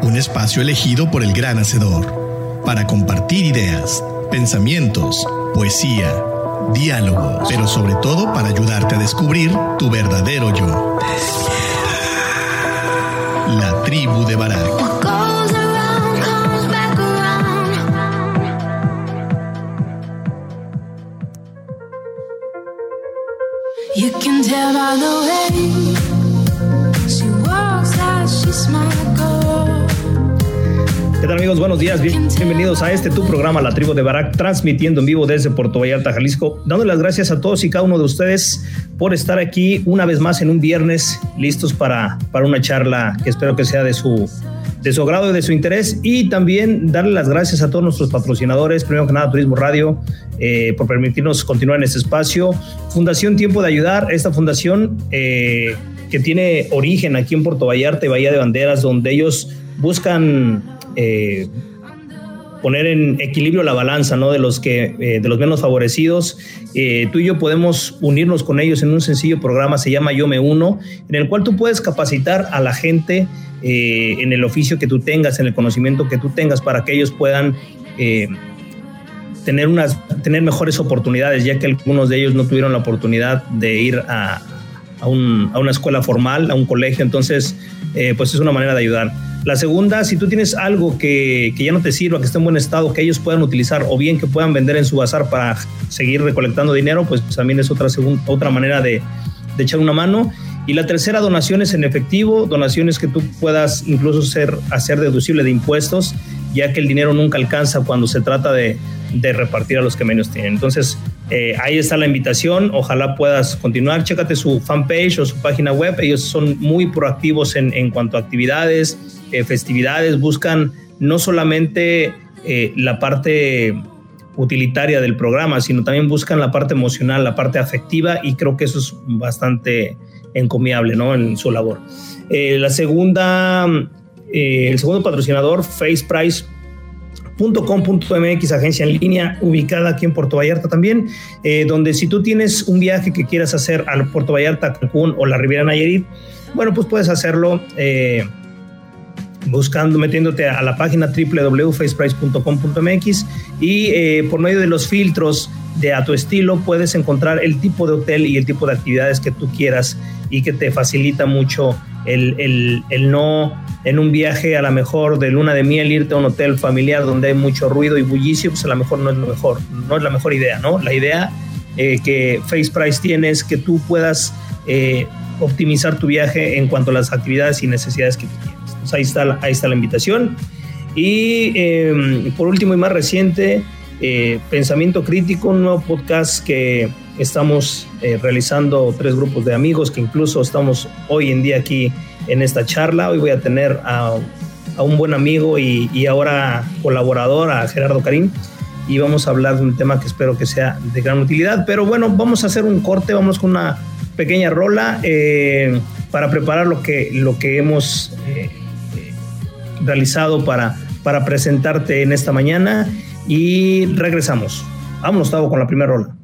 Un espacio elegido por el gran hacedor para compartir ideas pensamientos, poesía, diálogo, pero sobre todo para ayudarte a descubrir tu verdadero yo. La tribu de Barak. You can tell by the way she walks like she's ¿Qué tal amigos? Buenos días, bienvenidos a este tu programa La Tribu de Barak, transmitiendo en vivo desde Puerto Vallarta, Jalisco, dando las gracias a todos y cada uno de ustedes por estar aquí una vez más en un viernes, listos para, para una charla que espero que sea de su, de su agrado y de su interés, y también darle las gracias a todos nuestros patrocinadores, primero que nada Turismo Radio, eh, por permitirnos continuar en este espacio, Fundación Tiempo de Ayudar, esta fundación eh, que tiene origen aquí en Puerto Vallarta y Bahía de Banderas, donde ellos buscan eh, poner en equilibrio la balanza ¿no? de, los que, eh, de los menos favorecidos. Eh, tú y yo podemos unirnos con ellos en un sencillo programa, se llama Yo Me Uno, en el cual tú puedes capacitar a la gente en el oficio que tú tengas, en el conocimiento que tú tengas, para que ellos puedan tener, unas, tener mejores oportunidades, ya que algunos de ellos no tuvieron la oportunidad de ir a, a, un, a una escuela formal, a un colegio, entonces pues es una manera de ayudar. La segunda, si tú tienes algo que, ya no te sirva, que esté en buen estado, que ellos puedan utilizar o bien que puedan vender en su bazar para seguir recolectando dinero, pues también es otra, otra manera de, echar una mano. Y la tercera, donaciones en efectivo, donaciones que tú puedas incluso ser, hacer deducible de impuestos, ya que el dinero nunca alcanza cuando se trata de, repartir a los que menos tienen. Entonces, eh, ahí está la invitación. Ojalá puedas continuar. Chécate su fanpage o su página web. Ellos son muy proactivos en, cuanto a actividades, eh, festividades, buscan no solamente eh, la parte utilitaria del programa, sino también buscan la parte emocional, la parte afectiva y creo que eso es bastante encomiable ¿no? en su labor. La segunda, el segundo patrocinador, faceprice.com.mx, agencia en línea ubicada aquí en Puerto Vallarta también, donde si tú tienes un viaje que quieras hacer al Puerto Vallarta, Cancún o la Riviera Nayarit, bueno, pues puedes hacerlo buscando, metiéndote a la página www.faceprice.com.mx y eh, por medio de los filtros de a tu estilo puedes encontrar el tipo de hotel y el tipo de actividades que tú quieras y que te facilita mucho el, el, el no en un viaje a lo mejor de luna de miel irte a un hotel familiar donde hay mucho ruido y bullicio, pues a lo mejor no es lo mejor, no es la mejor idea, ¿no? La idea eh, que Face Price tiene es que tú puedas eh, optimizar tu viaje en cuanto a las actividades y necesidades que tú tienes. Pues ahí está, ahí está la invitación. Y em, por último y más reciente, eh, Pensamiento Crítico, un nuevo podcast que estamos eh, realizando tres grupos de amigos que incluso estamos hoy en día aquí en esta charla. Hoy voy a tener a, un buen amigo y, ahora colaborador, a Gerardo Karim, y vamos a hablar de un tema que espero que sea de gran utilidad. Pero bueno, vamos a hacer un corte, vamos con una pequeña rola eh, para preparar lo que, lo que hemos realizado para, para presentarte en esta mañana y regresamos. Vámonos, Tavo, con la primera rola.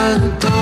tanto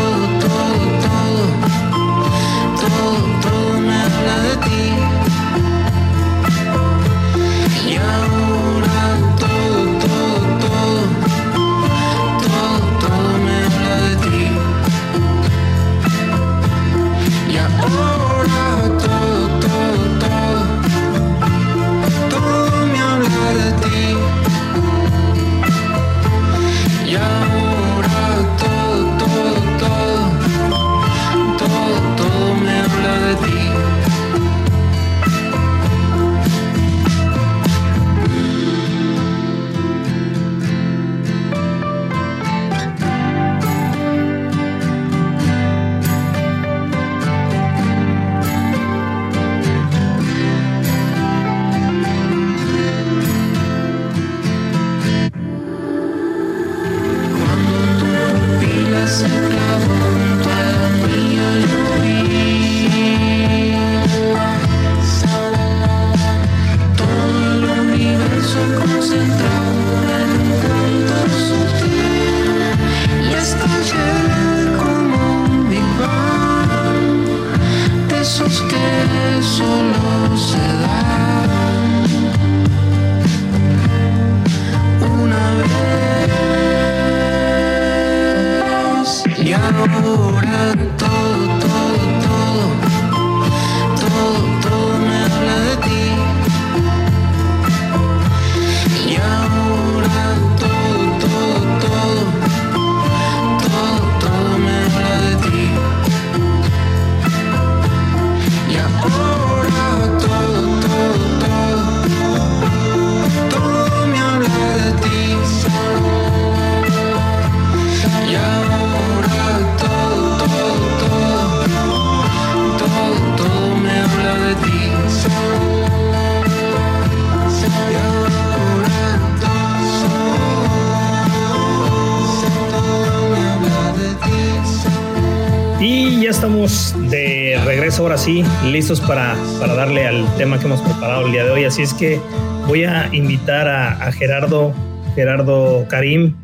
sí, listos para, para darle al tema que hemos preparado el día de hoy. Así es que voy a invitar a, a Gerardo, Gerardo Karim,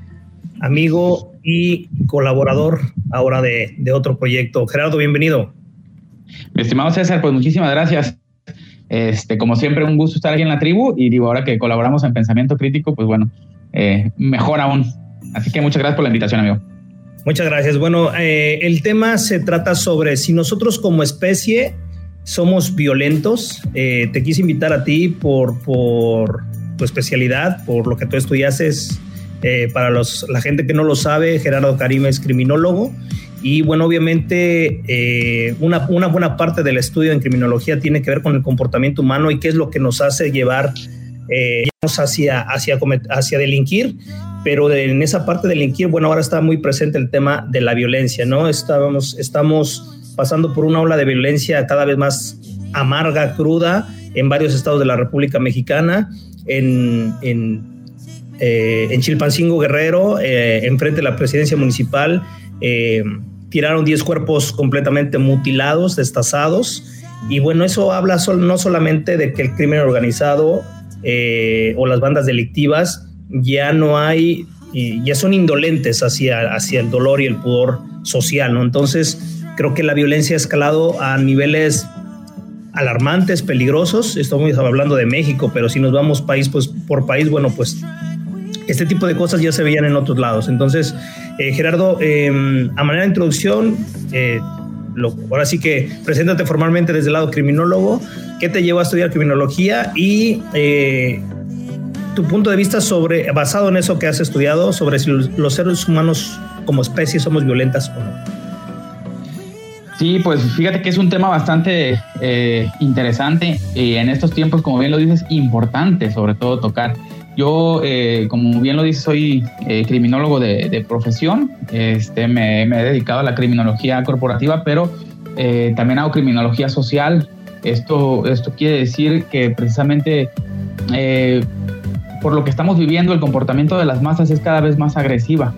amigo y colaborador ahora de, de otro proyecto. Gerardo, bienvenido. Mi estimado César, pues muchísimas gracias. Este, como siempre, un gusto estar aquí en la tribu y digo, ahora que colaboramos en Pensamiento Crítico, pues bueno, eh, mejor aún. Así que muchas gracias por la invitación, amigo. Muchas gracias. Bueno, eh, el tema se trata sobre si nosotros como especie somos violentos. Eh, te quise invitar a ti por, por tu especialidad, por lo que tú estudiaste. Eh, para los, la gente que no lo sabe, Gerardo Karim es criminólogo. Y bueno, obviamente eh, una, una buena parte del estudio en criminología tiene que ver con el comportamiento humano y qué es lo que nos hace llevar eh, hacia, hacia, hacia delinquir pero de- en esa parte del delinquir, bueno, ahora está muy presente el tema de la violencia, ¿no? Estábamos, estamos pasando por una ola de violencia cada vez más amarga, cruda, en varios estados de la República Mexicana, en, en, eh, en Chilpancingo Guerrero, eh, enfrente de la presidencia municipal, eh, tiraron 10 cuerpos completamente mutilados, destazados, y bueno, eso habla no solamente de que el crimen organizado eh, o las bandas delictivas ya no hay, ya son indolentes hacia, hacia el dolor y el pudor social, ¿no? Entonces, creo que la violencia ha escalado a niveles alarmantes, peligrosos. Estamos hablando de México, pero si nos vamos país pues, por país, bueno, pues este tipo de cosas ya se veían en otros lados. Entonces, eh, Gerardo, eh, a manera de introducción, eh, ahora sí que preséntate formalmente desde el lado criminólogo. ¿Qué te llevó a estudiar criminología y eh, tu punto de vista sobre, basado en eso que has estudiado, sobre si los seres humanos como especie somos violentas o no? Sí, pues fíjate que es un tema bastante eh, interesante y en estos tiempos, como bien lo dices, importante sobre todo tocar. Yo, eh, como bien lo dices, soy eh, criminólogo de, de profesión, este, me, me he dedicado a la criminología corporativa, pero eh, también hago criminología social. Esto, esto quiere decir que precisamente eh, por lo que estamos viviendo, el comportamiento de las masas es cada vez más agresiva.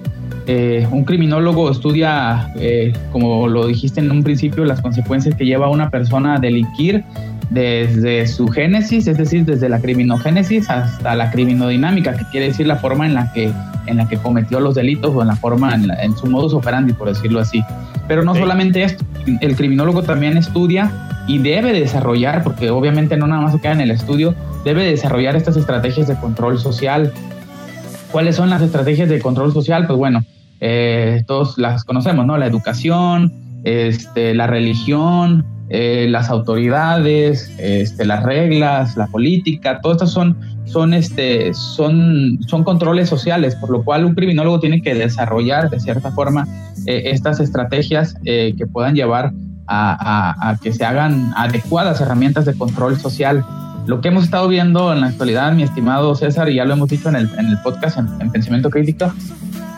Eh, un criminólogo estudia, eh, como lo dijiste en un principio, las consecuencias que lleva a una persona a delinquir desde su génesis, es decir, desde la criminogénesis hasta la criminodinámica, que quiere decir la forma en la que, en la que cometió los delitos o en la forma, en, la- en su modus operandi, por decirlo así. Pero no solamente esto, el criminólogo también estudia y debe desarrollar, porque obviamente no nada más se queda en el estudio, debe desarrollar estas estrategias de control social. ¿Cuáles son las estrategias de control social? Pues bueno, eh, todos las conocemos, ¿no? La educación, este, la religión, eh, las autoridades, este, las reglas, la política, todas estas son, son, este, son, son controles sociales, por lo cual un criminólogo tiene que desarrollar de cierta forma eh, estas estrategias eh, que puedan llevar a, a- a que se hagan adecuadas herramientas de control social. Lo que hemos estado viendo en la actualidad, mi estimado César, y ya lo hemos dicho en el, en el podcast en, en Pensamiento Crítico,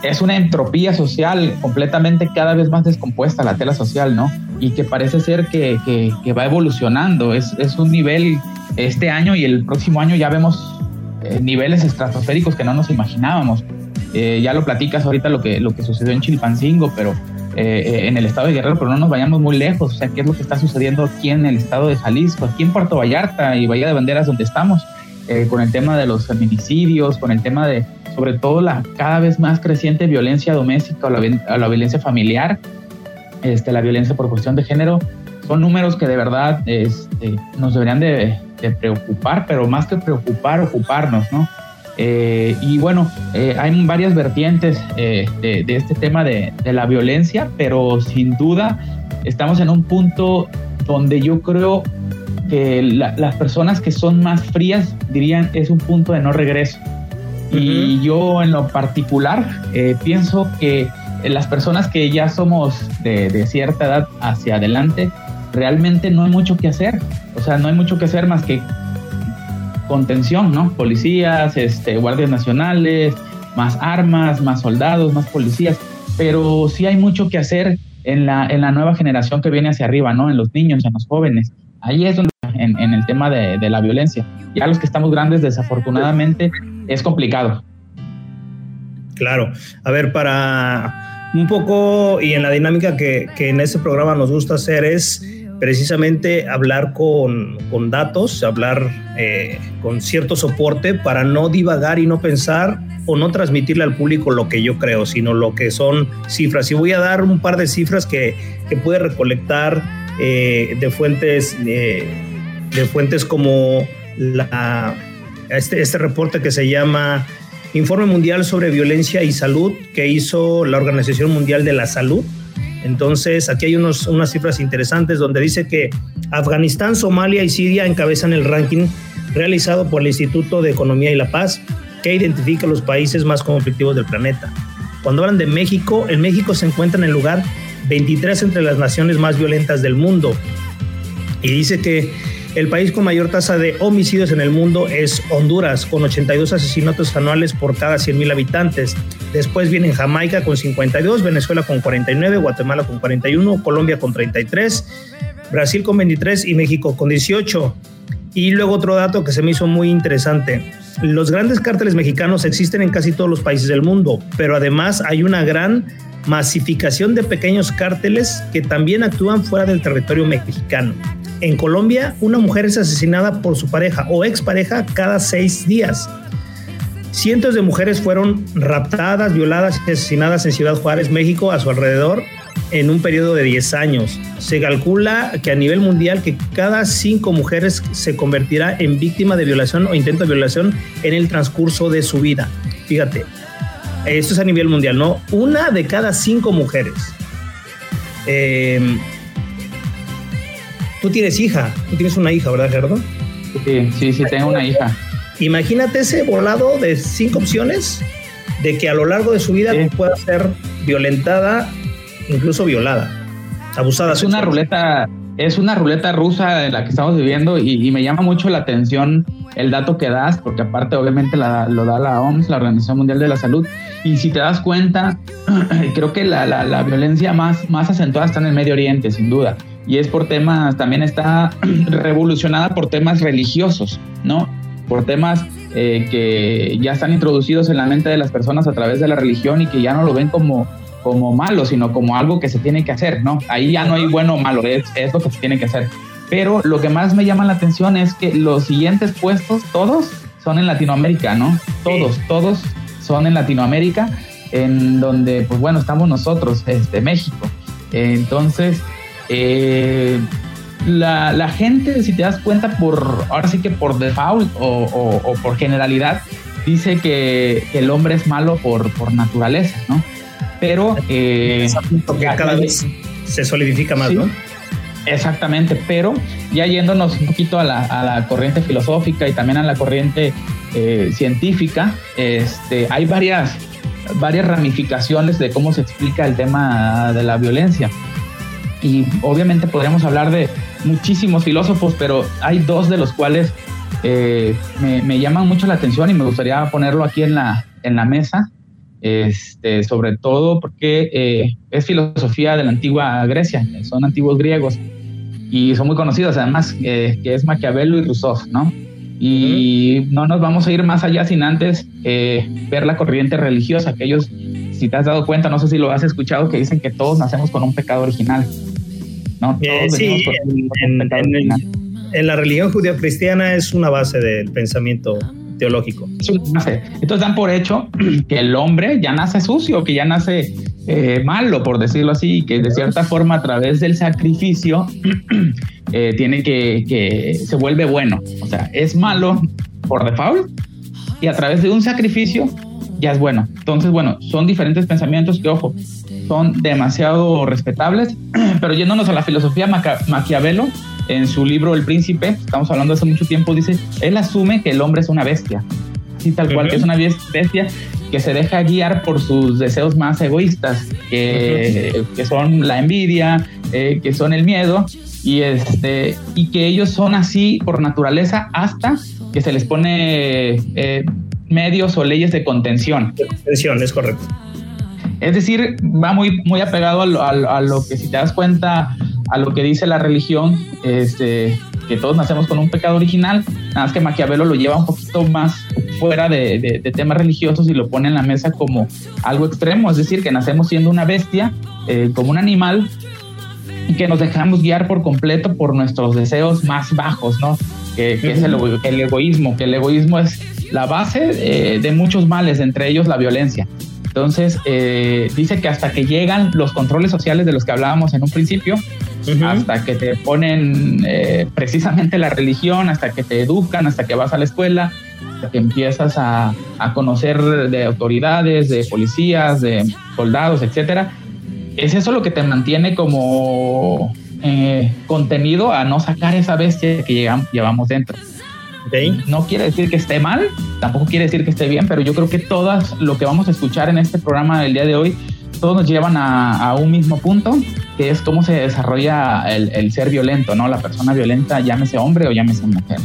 es una entropía social completamente cada vez más descompuesta la tela social, ¿no? Y que parece ser que, que- va evolucionando. Es, es un nivel este año y el próximo año ya vemos eh, niveles estratosféricos que no nos imaginábamos. Eh, ya lo platicas ahorita lo que, lo que sucedió en Chilpancingo, pero eh, eh, en el estado de Guerrero, pero no nos vayamos muy lejos. O sea, ¿qué es lo que está sucediendo aquí en el estado de Jalisco, aquí en Puerto Vallarta y Bahía de Banderas, donde estamos? Eh, con el tema de los feminicidios, con el tema de, sobre todo, la cada vez más creciente violencia doméstica o la, la violencia familiar. este, la violencia por cuestión de género, son números que de verdad este, nos deberían de, preocupar, pero más que preocupar, ocuparnos, ¿no? Eh, y bueno, eh, hay varias vertientes eh, de, este tema de, la violencia, pero sin duda estamos en un punto donde yo creo que las personas que son más frías dirían es un punto de no regreso. Y yo en lo particular pienso que las personas que ya somos de, cierta edad hacia adelante, realmente no hay mucho que hacer. O sea, no hay mucho que hacer más que contención, ¿no? Policías, este, guardias nacionales, más armas, más soldados, más policías. Pero sí hay mucho que hacer en la, en la nueva generación que viene hacia arriba, ¿no? En los niños, en los jóvenes. Ahí es donde, en, el tema de, la violencia. Ya los que estamos grandes, desafortunadamente, es complicado. Claro. A ver, para un poco y en la dinámica que, en este programa nos gusta hacer es precisamente hablar con, datos, hablar eh, con cierto soporte para no divagar y no pensar o no transmitirle al público lo que yo creo, sino lo que son cifras. Y voy a dar un par de cifras que, que pude recolectar eh, de fuentes de fuentes como este, este reporte que se llama Informe Mundial sobre Violencia y Salud que hizo la Organización Mundial de la Salud. Entonces, aquí hay unos, unas cifras interesantes donde dice que Afganistán, Somalia y Siria encabezan el ranking realizado por el Instituto de Economía y la Paz, que identifica los países más conflictivos del planeta. Cuando hablan de México, en México se encuentra en el lugar 23 entre las naciones más violentas del mundo. Y dice que el país con mayor tasa de homicidios en el mundo es Honduras, con 82 asesinatos anuales por cada 100.000 habitantes. Después vienen Jamaica con 52, Venezuela con 49, Guatemala con 41, Colombia con 33, Brasil con 23 y México con 18. Y luego otro dato que se me hizo muy interesante. Los grandes cárteles mexicanos existen en casi todos los países del mundo, pero además hay una gran masificación de pequeños cárteles que también actúan fuera del territorio mexicano. En Colombia, una mujer es asesinada por su pareja o expareja cada seis días. Cientos de mujeres fueron raptadas, violadas y asesinadas en Ciudad Juárez, México, a su alrededor en un periodo de 10 años. Se calcula que a nivel mundial que cada cinco mujeres se convertirá en víctima de violación o intento de violación en el transcurso de su vida. Fíjate, esto es a nivel mundial, ¿no? Una de cada cinco mujeres. Eh, Tú tienes hija, tú tienes una hija, ¿verdad, Gerardo? Sí, sí, sí, tengo una hija. Imagínate ese volado de cinco opciones de que a lo largo de su vida pueda ser violentada, incluso violada, abusada. Es una ruleta, es una ruleta rusa en la que estamos viviendo y, me llama mucho la atención el dato que das, porque aparte obviamente lo da la OMS, la Organización Mundial de la Salud, y si te das cuenta, creo que la, la, violencia más, más acentuada está en el Medio Oriente, sin duda y es por temas, también está revolucionada por temas religiosos, ¿no? Por temas eh, que ya están introducidos en la mente de las personas a través de la religión y que ya no lo ven como, como malo, sino como algo que se tiene que hacer, ¿no? Ahí ya no hay bueno o malo, es, es lo que se tiene que hacer. Pero lo que más me llama la atención es que los siguientes puestos, todos son en Latinoamérica, ¿no? Todos, todos son en Latinoamérica, en donde, pues bueno, estamos nosotros, este, México. Entonces, eh, la, gente, si te das cuenta, por ahora sí que por default o, por generalidad, dice que, el hombre es malo por, por naturaleza, ¿no? Pero eh, cada vez se solidifica más, ¿no? Exactamente, pero ya yéndonos un poquito a la, corriente filosófica y también a la corriente eh, científica, este, hay varias, varias ramificaciones de cómo se explica el tema de la violencia. Y obviamente podríamos hablar de muchísimos filósofos, pero hay dos de los cuales eh, me, llaman mucho la atención y me gustaría ponerlo aquí en la, en la mesa, este, sobre todo porque eh, es filosofía de la antigua Grecia, son antiguos griegos y son muy conocidos además, eh, que es Maquiavelo y Rousseau, ¿no? Y no nos vamos a ir más allá sin antes ver la corriente religiosa, que ellos si te has dado cuenta, no sé si lo has escuchado, que dicen que todos nacemos con un pecado original. ¿no? Eh, sí, en, la religión judío-cristiana es una base del pensamiento teológico. Entonces dan por hecho que el hombre ya nace sucio, que ya nace eh, malo, por decirlo así, que de cierta forma a través del sacrificio eh, tiene que, que se vuelve bueno. O sea, es malo por default y a través de un sacrificio ya es bueno. Entonces, bueno, son diferentes pensamientos que, ojo, son demasiado respetables, pero yéndonos a la filosofía Maquiavelo, en su libro El Príncipe, estamos hablando hace mucho tiempo, dice, él asume que el hombre es una bestia, así tal cual, que es una bestia que se deja guiar por sus deseos más egoístas, que, son la envidia, eh, que son el miedo, y, este, y que ellos son así por naturaleza hasta que se les pone eh, medios o leyes de contención. De contención, es correcto. Es decir, va muy, muy apegado a lo, que, si te das cuenta, a lo que dice la religión, este, que todos nacemos con un pecado original, nada más que Maquiavelo lo lleva un poquito más fuera de, temas religiosos y lo pone en la mesa como algo extremo, es decir, que nacemos siendo una bestia, eh, como un animal, y que nos dejamos guiar por completo por nuestros deseos más bajos, ¿no? Que, es el, el, egoísmo, que el egoísmo es la base eh, de muchos males, entre ellos la violencia. Entonces, eh, dice que hasta que llegan los controles sociales de los que hablábamos en un principio, hasta que te ponen eh, precisamente la religión, hasta que te educan, hasta que vas a la escuela, hasta que empiezas a, a conocer de autoridades, de policías, de soldados, etcétera, es eso lo que te mantiene como eh, contenido a no sacar esa bestia que llevamos dentro. No quiere decir que esté mal, tampoco quiere decir que esté bien, pero yo creo que todas lo que vamos a escuchar en este programa del día de hoy, todos nos llevan a, un mismo punto, que es cómo se desarrolla el, ser violento, ¿no? La persona violenta, llámese hombre o llámese mujer.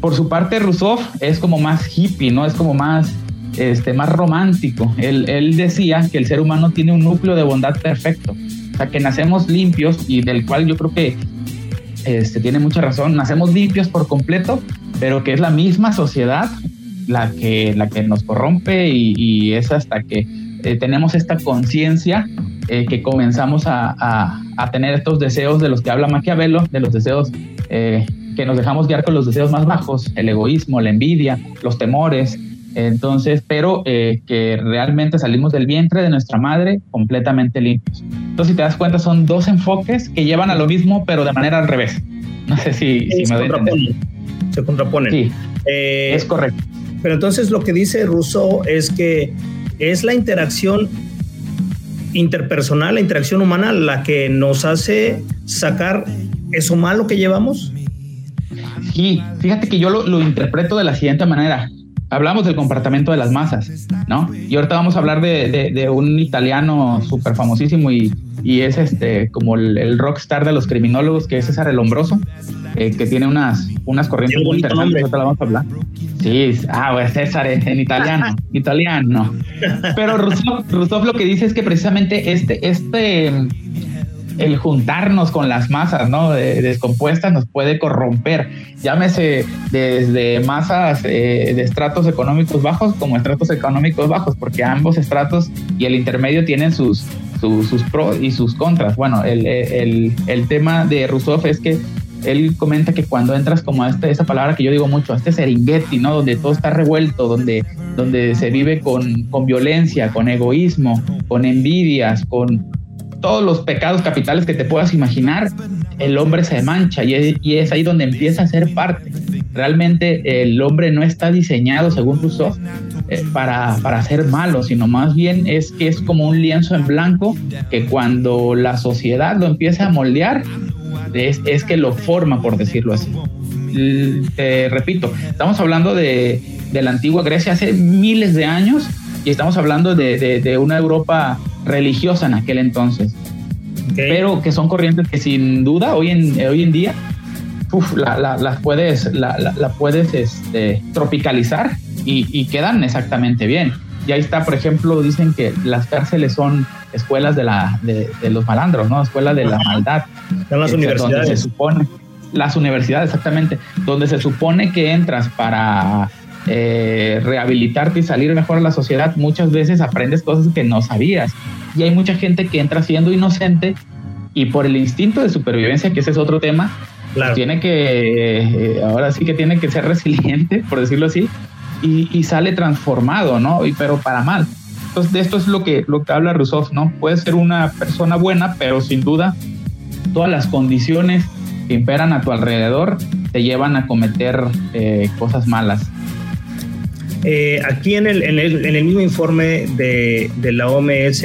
Por su parte, Rousseau es como más hippie, ¿no? Es como más, este, más romántico. Él, él decía que el ser humano tiene un núcleo de bondad perfecto. O sea, que nacemos limpios y del cual yo creo que este, tiene mucha razón, nacemos limpios por completo, pero que es la misma sociedad la que, la que nos corrompe y, es hasta que eh, tenemos esta conciencia eh, que comenzamos a, tener estos deseos de los que habla Maquiavelo, de los deseos eh, que nos dejamos guiar con los deseos más bajos, el egoísmo, la envidia, los temores. Entonces, pero que realmente salimos del vientre de nuestra madre completamente limpios. Entonces, si te das cuenta, son dos enfoques que llevan a lo mismo, pero de manera al revés. No sé si, si me voy a entender se contraponen. Sí, eh, es correcto. Pero entonces lo que dice Rousseau es que es la interacción interpersonal, la interacción humana, la que nos hace sacar eso malo que llevamos. Sí, fíjate que yo lo, interpreto de la siguiente manera. Hablamos del comportamiento de las masas, ¿no? Y ahorita vamos a hablar de, un italiano súper famosísimo y, y, es este como el, el rockstar de los criminólogos, que es César el Hombroso. Eh, que tiene unas, unas corrientes muy interesantes, te la vamos a hablar. Sí, ah, pues César en italiano, italiano. Pero Rousseau, lo que dice es que precisamente este, este, el juntarnos con las masas, ¿no? descompuestas nos puede corromper. Llámese desde masas eh, de estratos económicos bajos como estratos económicos bajos, porque ambos estratos y el intermedio tienen sus, sus, pros y sus contras. Bueno, el, el, el tema de Rousseau es que él comenta que cuando entras como a este, esa palabra que yo digo mucho, a este seringueti, ¿no? Donde todo está revuelto, donde, donde se vive con, con violencia, con egoísmo, con envidias, con todos los pecados capitales que te puedas imaginar, el hombre se mancha y es, y es ahí donde empieza a ser parte. Realmente el hombre no está diseñado, según Rousseau, eh, para, para ser malo, sino más bien es que es como un lienzo en blanco que cuando la sociedad lo empieza a moldear, es, que lo forma, por decirlo así. Te repito, estamos hablando de, la antigua Grecia hace miles de años y estamos hablando de, una Europa religiosa en aquel entonces. Pero que son corrientes que sin duda hoy en, hoy en día las puedes, la, puedes este, tropicalizar y, quedan exactamente bien. Y ahí está, por ejemplo, dicen que las cárceles son escuelas de, la, de, los malandros, ¿no? Escuelas de la maldad. Son las universidades. se supone, las universidades, exactamente, donde se supone que entras para eh, rehabilitarte y salir mejor a la sociedad, muchas veces aprendes cosas que no sabías. Y hay mucha gente que entra siendo inocente y por el instinto de supervivencia, que ese es otro tema, pues tiene que, eh, ahora sí que tiene que ser resiliente, por decirlo así, y, y, sale transformado, ¿no? Y, pero para mal. Entonces, de esto es lo que, lo que habla Rousseau, ¿no? Puedes ser una persona buena, pero sin duda todas las condiciones que imperan a tu alrededor te llevan a cometer eh, cosas malas. Eh, aquí en el, mismo informe de, de la OMS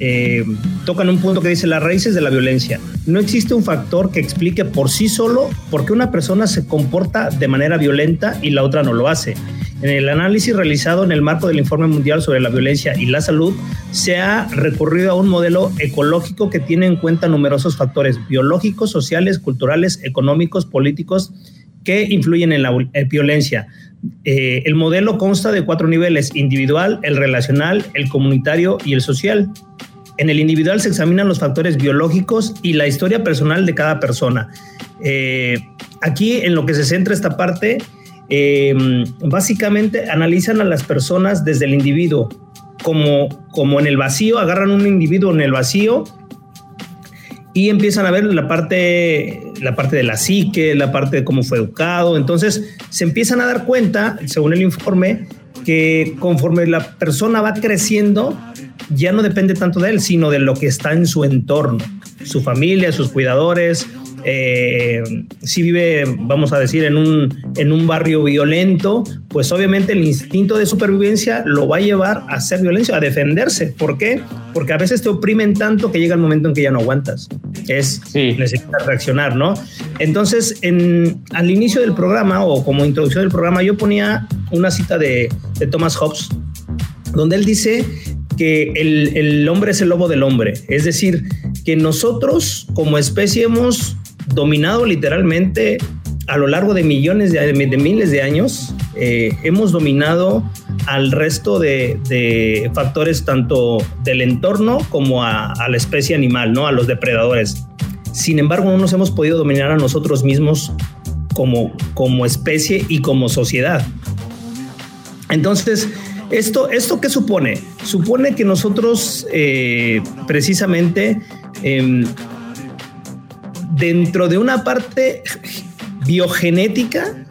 eh, tocan un punto que dice las raíces de la violencia. No existe un factor que explique por sí solo por qué una persona se comporta de manera violenta y la otra no lo hace. En el análisis realizado en el marco del Informe Mundial sobre la Violencia y la Salud, se ha recurrido a un modelo ecológico que tiene en cuenta numerosos factores biológicos, sociales, culturales, económicos, políticos que influyen en la violencia. Eh, el modelo consta de cuatro niveles, individual, el relacional, el comunitario y el social. En el individual se examinan los factores biológicos y la historia personal de cada persona. Eh, aquí en lo que se centra esta parte Em, básicamente analizan a las personas desde el individuo, como, como en el vacío, agarran un individuo en el vacío y empiezan a ver la parte, la parte de la psique, la parte de cómo fue educado. Entonces se empiezan a dar cuenta, según el informe, que conforme la persona va creciendo, ya no depende tanto de él, sino de lo que está en su entorno, su familia, sus cuidadores, eh, si vive, vamos a decir, en un, en un barrio violento, pues obviamente el instinto de supervivencia lo va a llevar a hacer violencia, a defenderse. ¿Por qué? Porque a veces te oprimen tanto que llega el momento en que ya no aguantas. Es sí. necesitas reaccionar, ¿no? Entonces, en, al inicio del programa o como introducción del programa, yo ponía una cita de, de Thomas Hobbes, donde él dice que el, el, hombre es el lobo del hombre. Es decir, que nosotros como especie hemos dominado literalmente a lo largo de millones de, miles de años, eh, hemos dominado al resto de, factores tanto del entorno como a, la especie animal, ¿no? A los depredadores. Sin embargo, no nos hemos podido dominar a nosotros mismos como, como especie y como sociedad. Entonces, ¿esto, ¿esto qué supone? Supone que nosotros eh, precisamente eh, dentro de una parte biogenética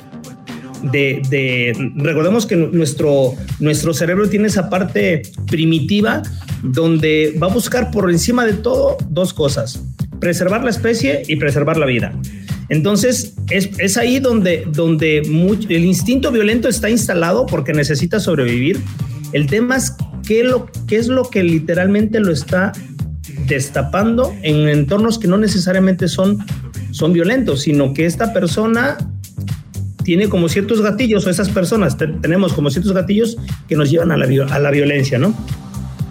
de, de, recordemos que nuestro, nuestro cerebro tiene esa parte primitiva donde va a buscar por encima de todo dos cosas, preservar la especie y preservar la vida. Entonces, es, es ahí donde, donde el instinto violento está instalado porque necesita sobrevivir. El tema es qué, lo, qué es lo que literalmente lo está destapando en entornos que no necesariamente son, son violentos, sino que esta persona tiene como ciertos gatillos, o esas personas tenemos como ciertos gatillos que nos llevan a la, a la violencia, ¿no?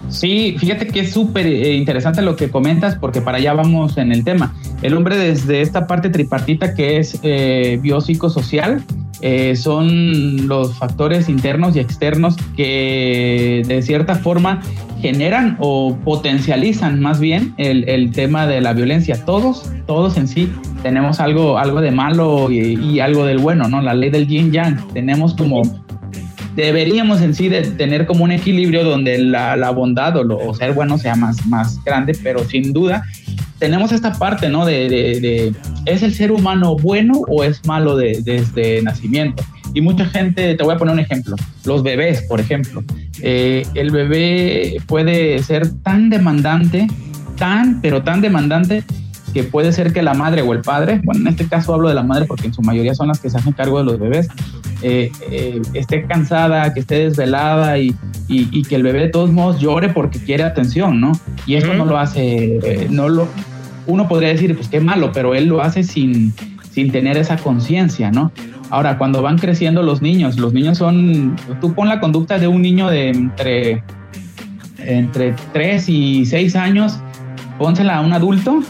Sí, fíjate que es súper eh, interesante lo que comentas porque para allá vamos en el tema. El hombre desde esta parte tripartita que es eh, biopsicosocial, eh, son los factores internos y externos que de cierta forma generan o potencializan más bien el, el, tema de la violencia. Todos, todos en sí tenemos algo, algo de malo y, algo del bueno, ¿no? La ley del yin yang. Tenemos como deberíamos en sí de tener como un equilibrio donde la, la bondad o, o, ser bueno sea más, más grande, pero sin duda tenemos esta parte, ¿no? De, de, de ¿es el ser humano bueno o es malo de, desde nacimiento? Y mucha gente, te voy a poner un ejemplo, los bebés, por ejemplo. Eh, el bebé puede ser tan demandante, tan, pero tan demandante, que puede ser que la madre o el padre, bueno, en este caso hablo de la madre porque en su mayoría son las que se hacen cargo de los bebés, eh, eh, esté cansada, que esté desvelada y, y, y, que el bebé de todos modos llore porque quiere atención, ¿no? Y esto no lo hace, eh, no lo, uno podría decir, pues qué malo, pero él lo hace sin, sin tener esa conciencia, ¿no? Ahora, cuando van creciendo los niños, los niños son, tú pon la conducta de un niño de entre, entre 3 y 6 años, pónsela a un adulto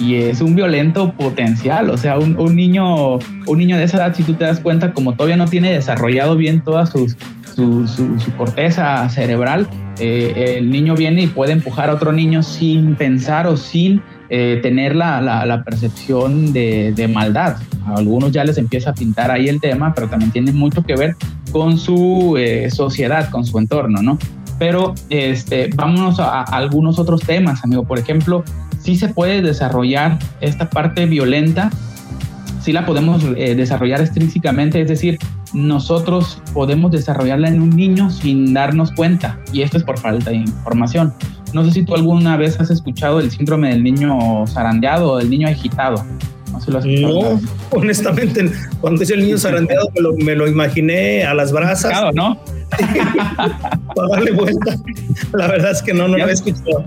y es un violento potencial, o sea, un, niño, un niño de esa edad, si tú te das cuenta, como todavía no tiene desarrollado bien toda su, su, corteza cerebral, eh, el niño viene y puede empujar a otro niño sin pensar o sin eh, tener la, la, percepción de, de, maldad. A algunos ya les empieza a pintar ahí el tema, pero también tiene mucho que ver con su eh, sociedad, con su entorno, ¿no? Pero este, vámonos a algunos otros temas, amigo. Por ejemplo, sí se puede desarrollar esta parte violenta, sí la podemos eh, desarrollar extrínsecamente, es decir, nosotros podemos desarrollarla en un niño sin darnos cuenta. Y esto es por falta de información. No sé si tú alguna vez has escuchado el síndrome del niño zarandeado o del niño agitado. No, lo has no honestamente, cuando dice el niño zarandeado me lo, me lo imaginé a las brasas. ¿no? Para darle vuelta. La verdad es que no, no lo he escuchado.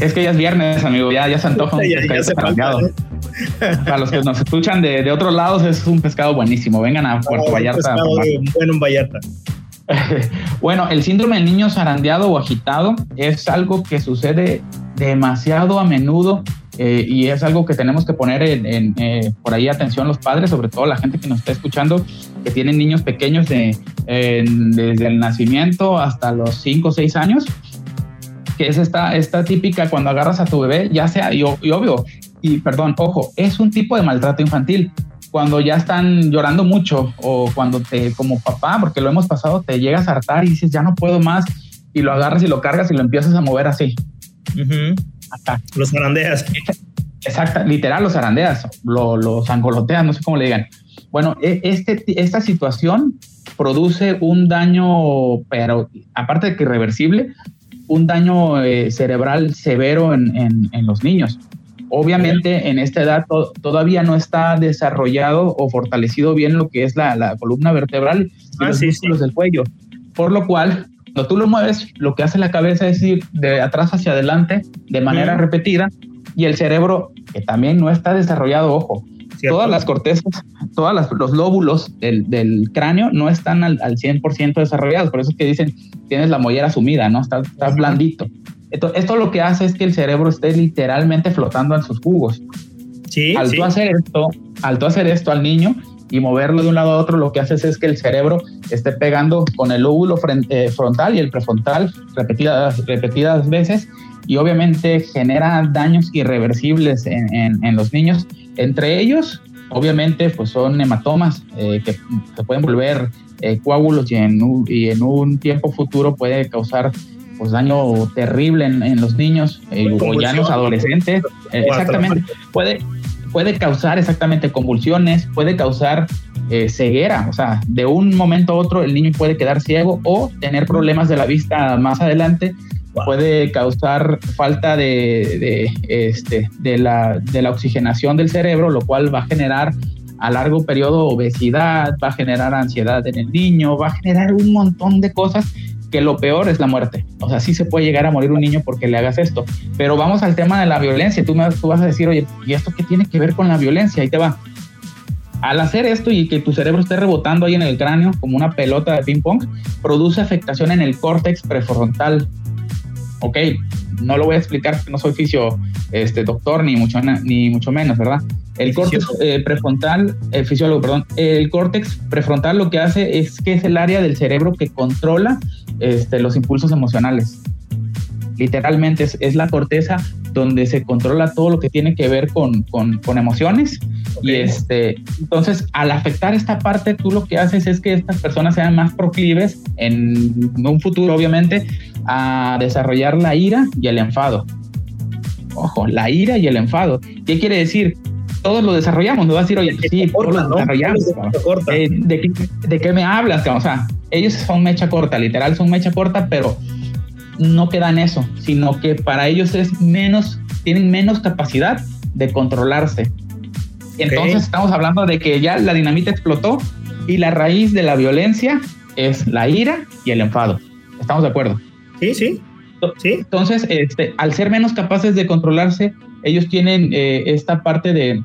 Es que ya es viernes, amigo, ya, ya se antoja un pescado Para los que nos escuchan de, de, otros lados, es un pescado buenísimo. Vengan a Puerto Vallarta. bueno en Vallarta. bueno, el síndrome del niño zarandeado o agitado es algo que sucede demasiado a menudo eh, y es algo que tenemos que poner en, eh, por ahí atención los padres, sobre todo la gente que nos está escuchando, que tienen niños pequeños de, desde el nacimiento hasta los 5 o 6 años, que es esta, esta típica cuando agarras a tu bebé, ya sea, y, y obvio, y perdón, ojo, es un tipo de maltrato infantil. Cuando ya están llorando mucho o cuando te, como papá, porque lo hemos pasado, te llegas a hartar y dices, ya no puedo más, y lo agarras y lo cargas y lo empiezas a mover así. Los zarandeas. Exacto, literal los zarandeas, lo, los angoloteas, no sé cómo le digan. Bueno, e, este, esta situación produce un daño, pero aparte de que irreversible, un daño eh, cerebral severo en, en, los niños. Obviamente en esta edad todavía no está desarrollado o fortalecido bien lo que es la, la columna vertebral y ah, los músculos del cuello, por lo cual cuando tú lo mueves, lo que hace la cabeza es ir de atrás hacia adelante de manera repetida y el cerebro, que también no está desarrollado, ojo, todas las cortezas, todos los lóbulos del, cráneo no están al, 100% desarrollados, por eso es que dicen, tienes la mollera sumida, ¿no? Estás, blandito. Esto, esto lo que hace es que el cerebro esté literalmente flotando en sus jugos. Sí, al tú hacer esto, al tú hacer esto al niño, y moverlo de un lado a otro, lo que haces es que el cerebro esté pegando con el lóbulo eh, frontal y el prefrontal repetidas, repetidas veces y obviamente genera daños irreversibles en, en, los niños. Entre ellos, obviamente, pues son hematomas eh, que se pueden volver eh, coágulos y en, un, y en un tiempo futuro puede causar pues daño terrible en, los niños o ya en los adolescentes. exactamente. Puede, puede causar exactamente convulsiones, puede causar eh, ceguera, o sea, de un momento a otro el niño puede quedar ciego o tener problemas de la vista más adelante, puede causar falta de, este, de, la, de la oxigenación del cerebro, lo cual va a generar a largo periodo obesidad, va a generar ansiedad en el niño, va a generar un montón de cosas que lo peor es la muerte. O sea, sí se puede llegar a morir un niño porque le hagas esto. Pero vamos al tema de la violencia. Tú, me, tú vas a decir, oye, ¿y esto qué tiene que ver con la violencia? Ahí te va. Al hacer esto y que tu cerebro esté rebotando ahí en el cráneo como una pelota de ping pong, produce afectación en el córtex prefrontal. Ok, no lo voy a explicar, no soy fisio, este, doctor, ni mucho, ni mucho menos, ¿verdad? El córtex eh, prefrontal, el fisiólogo, perdón, el córtex prefrontal lo que hace es que es el área del cerebro que controla este, los impulsos emocionales. Literalmente es, la corteza donde se controla todo lo que tiene que ver con, con, emociones. Y este, entonces, al afectar esta parte, tú lo que haces es que estas personas sean más proclives en un futuro, obviamente, a desarrollar la ira y el enfado. Ojo, la ira y el enfado. ¿Qué quiere decir? todos lo desarrollamos. No vas a decir, oye, sí, todos lo desarrollamos. Eh, ¿de, qué, ¿de, qué, me hablas? O sea, ellos son mecha corta, literal son mecha corta, pero no queda en eso, sino que para ellos es menos, tienen menos capacidad de controlarse. Entonces estamos hablando de que ya la dinamita explotó y la raíz de la violencia es la ira y el enfado. ¿Estamos de acuerdo? Sí, sí. ¿Sí? Entonces, este, al ser menos capaces de controlarse, ellos tienen eh, esta parte de,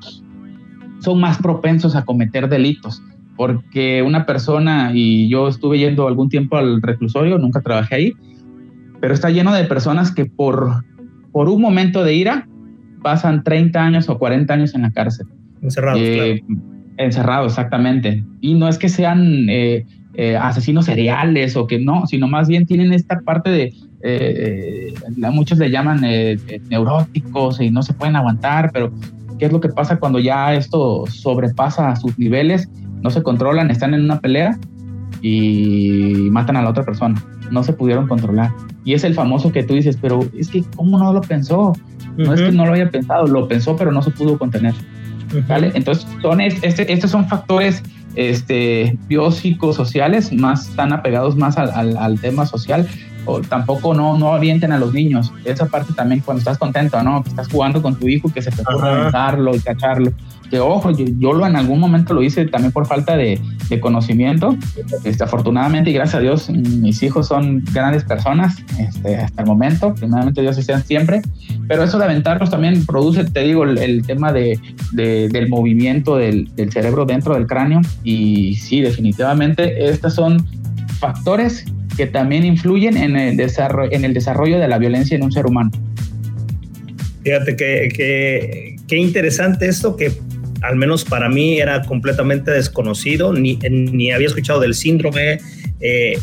son más propensos a cometer delitos, porque una persona, y yo estuve yendo algún tiempo al reclusorio, nunca trabajé ahí, pero está lleno de personas que por, por un momento de ira pasan 30 años o 40 años en la cárcel. Encerrados. Eh, encerrados, exactamente. Y no es que sean eh, asesinos seriales o que no, sino más bien tienen esta parte de eh, muchos le llaman eh, eh, neuróticos y no se pueden aguantar, pero ¿qué es lo que pasa cuando ya esto sobrepasa sus niveles? No se controlan, están en una pelea y matan a la otra persona. No se pudieron controlar. Y es el famoso que tú dices, pero es que ¿cómo no lo pensó? No es que no lo haya pensado, lo pensó, pero no se pudo contener. ¿vale? Entonces, son este, estos son factores este, biopsicosociales más están apegados más al, al, al tema social o tampoco no, no avienten a los niños. Esa parte también cuando estás contento, ¿no? Que estás jugando con tu hijo, que se te ocurre aventarlo y cacharlo. Que ojo, yo, yo, lo en algún momento lo hice también por falta de, de conocimiento. Este, afortunadamente y gracias a Dios, mis hijos son grandes personas este, hasta el momento. Primeramente Dios sean siempre. Pero eso de aventarlos también produce, te digo, el, el tema de, de, del movimiento del, del cerebro dentro del cráneo. Y sí, definitivamente, estas son factores que también influyen en el desarrollo, en el desarrollo de la violencia en un ser humano. Fíjate que, que, qué interesante esto que al menos para mí era completamente desconocido, ni, ni había escuchado del síndrome eh,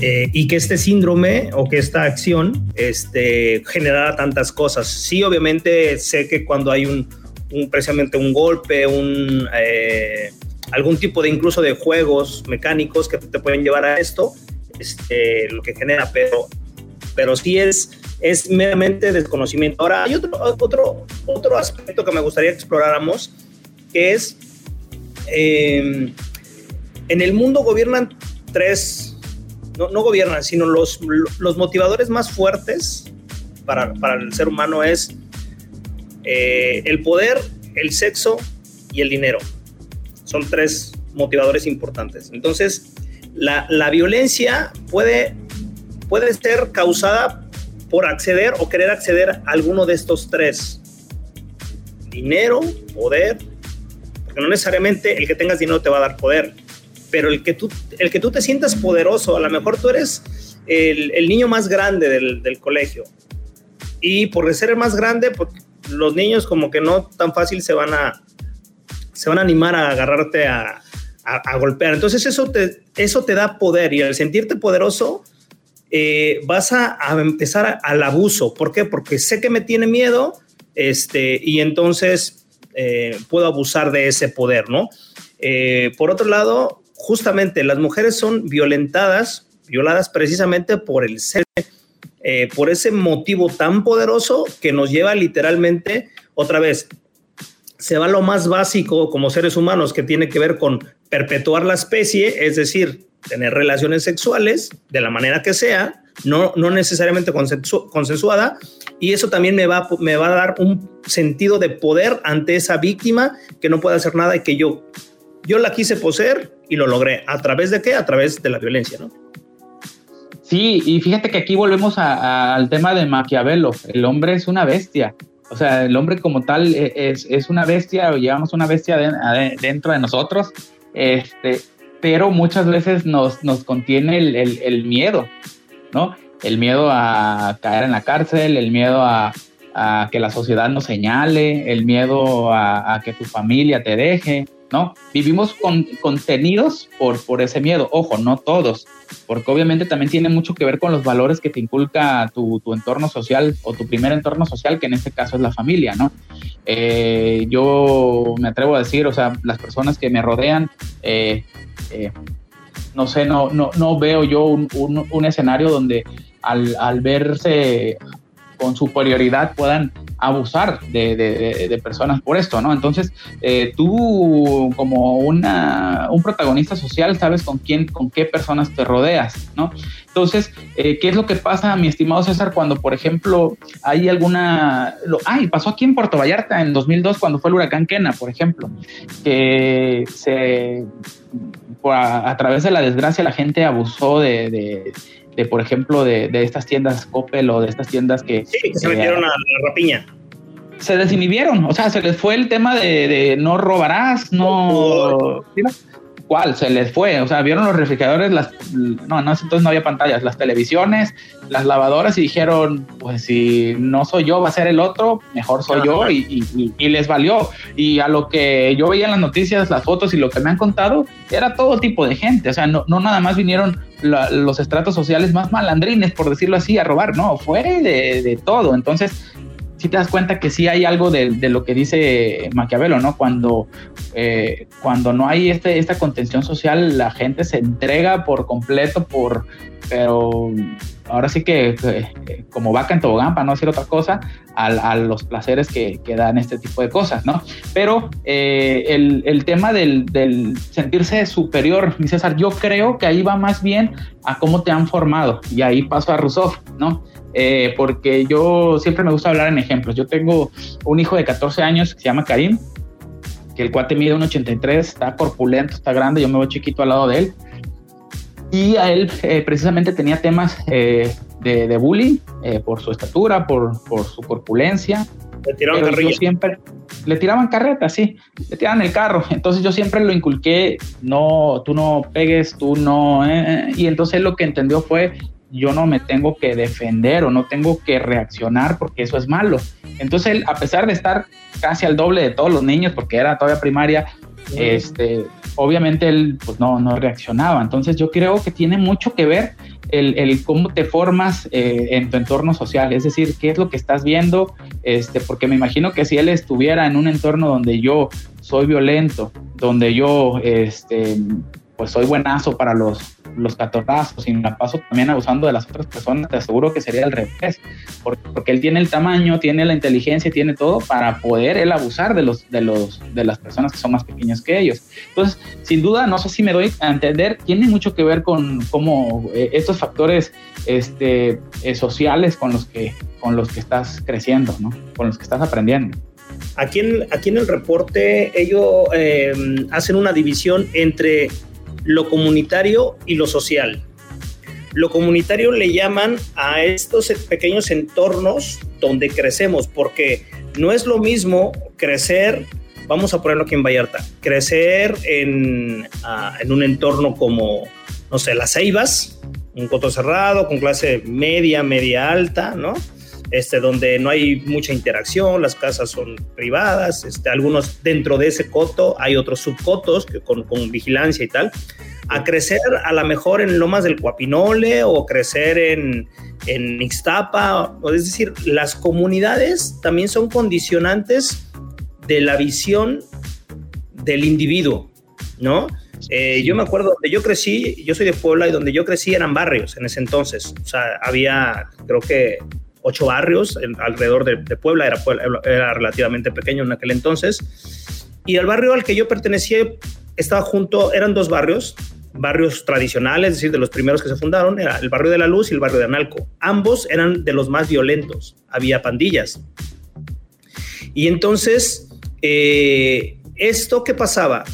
eh, y que este síndrome o que esta acción este, generara tantas cosas. Sí, obviamente sé que cuando hay un, precisamente un golpe, un... Eh, algún tipo de incluso de juegos mecánicos que te pueden llevar a esto, este, lo que genera, pero, pero sí es, es meramente desconocimiento. Ahora, hay otro, otro, otro aspecto que me gustaría que exploráramos, que es, eh, en el mundo gobiernan tres, no, no gobiernan, sino los, los motivadores más fuertes para, para el ser humano es eh, el poder, el sexo y el dinero son tres motivadores importantes. Entonces, la, la, violencia puede, puede ser causada por acceder o querer acceder a alguno de estos tres. Dinero, poder, porque no necesariamente el que tengas dinero te va a dar poder, pero el que tú, el que tú te sientas poderoso, a lo mejor tú eres el, niño más grande del, del, colegio. Y por ser el más grande, pues, los niños como que no tan fácil se van a, se van a animar a agarrarte a, a, a golpear. Entonces eso te, eso te da poder y al sentirte poderoso eh, vas a, empezar al abuso. ¿Por qué? Porque sé que me tiene miedo este, y entonces eh, puedo abusar de ese poder, ¿no? Eh, por otro lado, justamente las mujeres son violentadas, violadas precisamente por el ser, eh, por ese motivo tan poderoso que nos lleva literalmente, otra vez, se va lo más básico como seres humanos que tiene que ver con perpetuar la especie, es decir, tener relaciones sexuales de la manera que sea, no, no necesariamente consensu consensuada, y eso también me va, me va a dar un sentido de poder ante esa víctima que no puede hacer nada y que yo, yo la quise poseer y lo logré. ¿A través de qué? A través de la violencia, ¿no? Sí, y fíjate que aquí volvemos a, a, al tema de Maquiavelo. El hombre es una bestia. O sea, el hombre como tal es, es una bestia, o llevamos una bestia de, de, dentro de nosotros, este, pero muchas veces nos, nos contiene el, el, miedo, ¿no? El miedo a caer en la cárcel, el miedo a, que la sociedad nos señale, el miedo a, que tu familia te deje, ¿no? Vivimos con, contenidos por, por ese miedo, ojo, no todos, porque obviamente también tiene mucho que ver con los valores que te inculca tu, tu entorno social o tu primer entorno social, que en este caso es la familia, ¿no? Eh, yo me atrevo a decir, o sea, las personas que me rodean, eh, eh, no sé, no, no, no veo yo un, un, escenario donde al, al verse con superioridad puedan abusar de, personas por esto, ¿no? Entonces, eh, tú como una, un protagonista social sabes con quién, con qué personas te rodeas, ¿no? Entonces, eh, ¿qué es lo que pasa, mi estimado César, cuando, por ejemplo, hay alguna... Lo, ay, pasó aquí en Puerto Vallarta en 2002 cuando fue el huracán Kena, por ejemplo, que se... A, a través de la desgracia la gente abusó de de, por ejemplo, de, de, estas tiendas Coppel o de estas tiendas que... Sí, que se metieron eh, a la rapiña. Se desinhibieron, o sea, se les fue el tema de, de no robarás, no... ¿Cuál? Se les fue, o sea, vieron los refrigeradores, las... No, no, entonces no había pantallas, las televisiones, las lavadoras y dijeron, pues si no soy yo, va a ser el otro, mejor soy yo y, y, y, les valió. Y a lo que yo veía en las noticias, las fotos y lo que me han contado, era todo tipo de gente, o sea, no, no nada más vinieron la, los estratos sociales más malandrines, por decirlo así, a robar, no, fue de, de todo. Entonces, sí te das cuenta que sí hay algo de, lo que dice Maquiavelo, ¿no? Cuando, eh, cuando no hay este, esta contención social, la gente se entrega por completo, por, pero ahora sí que, como vaca en tobogán, para no decir otra cosa, a, los placeres que, que, dan este tipo de cosas, ¿no? Pero eh, el, el, tema del, del, sentirse superior, mi César, yo creo que ahí va más bien a cómo te han formado, y ahí paso a Rousseau, ¿no? Eh, porque yo siempre me gusta hablar en ejemplos. Yo tengo un hijo de 14 años que se llama Karim, que el cuate mide un 83, está corpulento, está grande, yo me veo chiquito al lado de él. Y a él eh, precisamente tenía temas eh, de, bullying por su estatura, por, su corpulencia. Le tiraban carrilla. siempre le tiraban carreta, sí, le tiraban el carro. Entonces yo siempre lo inculqué, no, tú no pegues, tú no. y entonces lo que entendió fue yo no me tengo que defender o no tengo que reaccionar porque eso es malo. Entonces él, a pesar de estar casi al doble de todos los niños, porque era todavía primaria, este, obviamente él pues no, no reaccionaba. Entonces yo creo que tiene mucho que ver el, cómo te formas eh, en tu entorno social, es decir, qué es lo que estás viendo, este, porque me imagino que si él estuviera en un entorno donde yo soy violento, donde yo este, pues soy buenazo para los, los catorrazos me la paso también abusando de las otras personas, te aseguro que sería al revés, porque, él tiene el tamaño, tiene la inteligencia, tiene todo para poder él abusar de, los, de, los, de las personas que son más pequeñas que ellos. Entonces, sin duda, no sé si me doy a entender, tiene mucho que ver con cómo eh, estos factores este, eh, sociales con los, que, con los que estás creciendo, ¿no? con los que estás aprendiendo. Aquí en, aquí en el reporte ellos eh, hacen una división entre lo comunitario y lo social. Lo comunitario le llaman a estos pequeños entornos donde crecemos, porque no es lo mismo crecer, vamos a ponerlo aquí en Vallarta, crecer en, ah, en un entorno como, no sé, las Ceibas, un coto cerrado, con clase media, media alta, ¿no? Este, donde no hay mucha interacción, las casas son privadas, este, algunos dentro de ese coto hay otros subcotos que con, con vigilancia y tal, a crecer a lo mejor en Lomas del Cuapinole o crecer en, en Ixtapa, es decir, las comunidades también son condicionantes de la visión del individuo, ¿no? Eh, yo me acuerdo donde yo crecí, yo soy de Puebla y donde yo crecí eran barrios en ese entonces. O sea, había creo que ocho barrios alrededor de, Puebla, era, era relativamente pequeño en aquel entonces. Y el barrio al que yo pertenecía estaba junto, eran dos barrios, barrios tradicionales, es decir, de los primeros que se fundaron, era el barrio de la Luz y el barrio de Analco. Ambos eran de los más violentos, había pandillas. Y entonces, eh, ¿esto qué pasaba?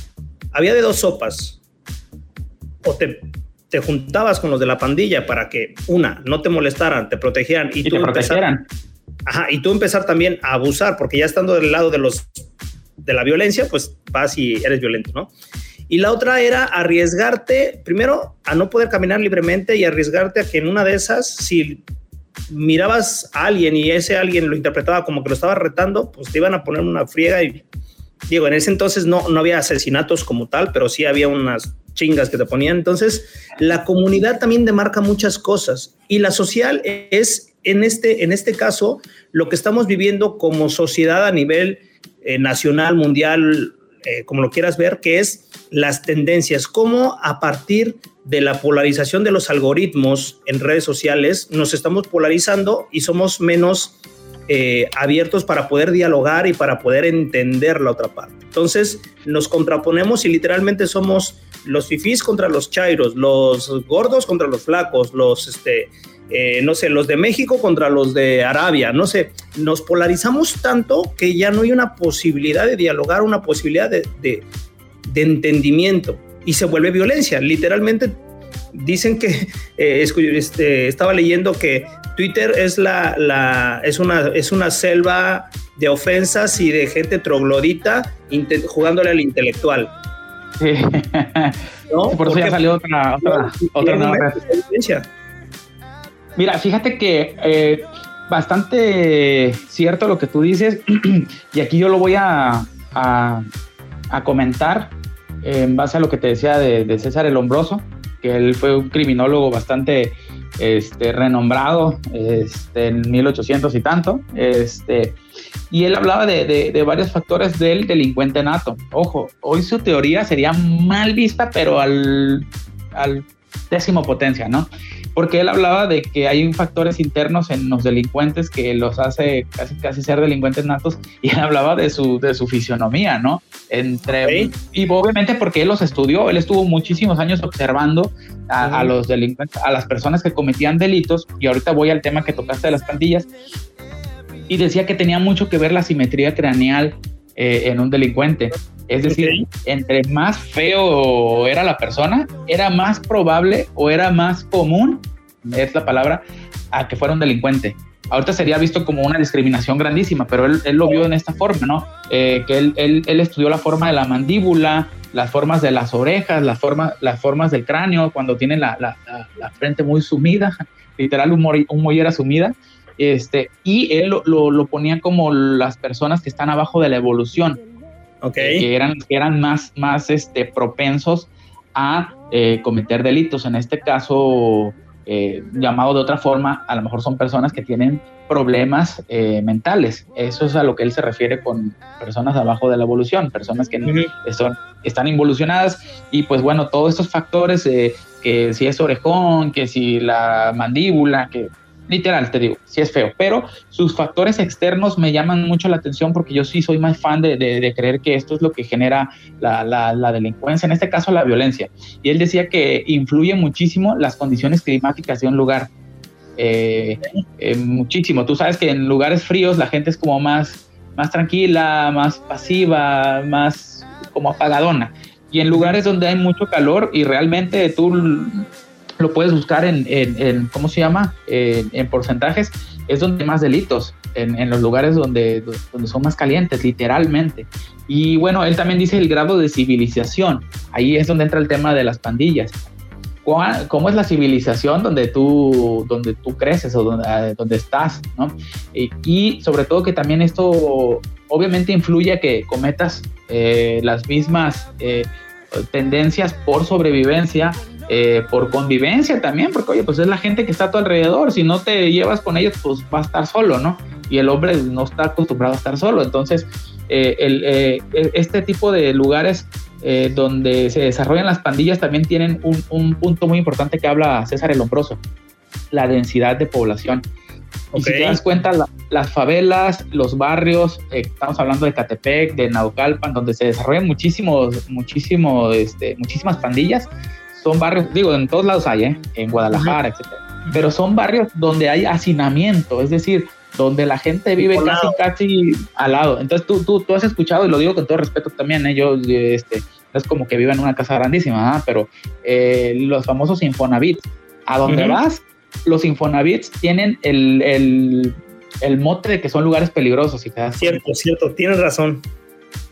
Había de dos sopas. O te te juntabas con los de la pandilla para que, una, no te molestaran, te protegieran y, tú te protegieran. ajá, y tú empezar también a abusar, porque ya estando del lado de los de la violencia, pues vas y eres violento, ¿no? Y la otra era arriesgarte, primero, a no poder caminar libremente y arriesgarte a que en una de esas, si mirabas a alguien y ese alguien lo interpretaba como que lo estaba retando, pues te iban a poner una friega y digo, en ese entonces no, no había asesinatos como tal, pero sí había unas chingas que te ponían. Entonces, la comunidad también demarca muchas cosas y la social es, en este, en este caso, lo que estamos viviendo como sociedad a nivel eh, nacional, mundial, eh, como lo quieras ver, que es las tendencias, cómo a partir de la polarización de los algoritmos en redes sociales nos estamos polarizando y somos menos eh, abiertos para poder dialogar y para poder entender la otra parte. Entonces nos contraponemos y literalmente somos los fifís contra los chairos, los gordos contra los flacos, los, este, eh, no sé, los de México contra los de Arabia, no sé, nos polarizamos tanto que ya no hay una posibilidad de dialogar, una posibilidad de, de, entendimiento y se vuelve violencia. Literalmente dicen que, eh, este, estaba leyendo que Twitter es, la, la, es, una, es una selva de ofensas y de gente troglodita jugándole al intelectual. Por eso ya salió otra, otra, nueva Mira, fíjate que eh, bastante cierto lo que tú dices, y aquí yo lo voy a, a, comentar en base a lo que te decía de, César el Hombroso, él fue un criminólogo bastante este, renombrado este, en 1800 y tanto. Este, y él hablaba de, de, varios factores del delincuente nato. Ojo, hoy su teoría sería mal vista, pero al, al décimo potencia, ¿no? Porque él hablaba de que hay factores internos en los delincuentes que los hace casi, casi ser delincuentes natos y él hablaba de su, de su fisionomía, ¿no? Entre, Y obviamente porque él los estudió, él estuvo muchísimos años observando a, los delincuentes, a las personas que cometían delitos y ahorita voy al tema que tocaste de las pandillas y decía que tenía mucho que ver la simetría craneal eh, en un delincuente. Es decir, entre más feo era la persona, era más probable o era más común, es la palabra, a que fuera un delincuente. Ahorita sería visto como una discriminación grandísima, pero él, lo vio en esta forma, ¿no? Eh, que él, él, estudió la forma de la mandíbula, las formas de las orejas, las, formas, las formas del cráneo, cuando tiene la, la, la, frente muy sumida, literal un, un mollera sumida, este, y él lo, lo, lo ponía como las personas que están abajo de la evolución que eran, eran más, más este, propensos a eh, cometer delitos. En este caso, eh, llamado de otra forma, a lo mejor son personas que tienen problemas eh, mentales. Eso es a lo que él se refiere con personas abajo de la evolución, personas que son, están involucionadas y pues bueno, todos estos factores, que si es orejón, que si la mandíbula, que literal, te digo, sí es feo, pero sus factores externos me llaman mucho la atención porque yo sí soy más fan de, creer que esto es lo que genera la, delincuencia, en este caso la violencia. Y él decía que influye muchísimo las condiciones climáticas de un lugar. Eh, eh, muchísimo. Tú sabes que en lugares fríos la gente es como más, más tranquila, más pasiva, más como apagadona. Y en lugares donde hay mucho calor y realmente tú lo puedes buscar en, en, ¿cómo se llama? en porcentajes, es donde hay más delitos, en, en, los lugares donde, donde son más calientes, literalmente. Y bueno, él también dice el grado de civilización, ahí es donde entra el tema de las pandillas. ¿Cómo es la civilización donde tú, donde tú creces o donde, donde estás? ¿no? Y, sobre todo que también esto obviamente influye a que cometas eh, las mismas eh, tendencias por sobrevivencia eh, por convivencia también, porque oye, pues es la gente que está a tu alrededor, si no te llevas con ellos, pues va a estar solo, ¿no? Y el hombre no está acostumbrado a estar solo, entonces eh, eh, este tipo de lugares donde se desarrollan las pandillas también tienen un, punto muy importante que habla César el Hombroso, la densidad de población. Y si te das cuenta, las favelas, los barrios, estamos hablando de Catepec, de Naucalpan, donde se desarrollan muchísimos, muchísimos, este, muchísimas pandillas, son barrios, digo, en todos lados hay, ¿eh? en Guadalajara, etcétera. Pero son barrios donde hay hacinamiento, es decir, donde la gente vive casi, casi al lado. Entonces tú, tú, tú has escuchado, y lo digo con todo respeto también, ¿eh? yo, este, no es como que viva en una casa grandísima, pero eh, los famosos Infonavit, a donde vas, los Infonavits tienen el, el, el, mote de que son lugares peligrosos. Si cierto, cierto, tienes razón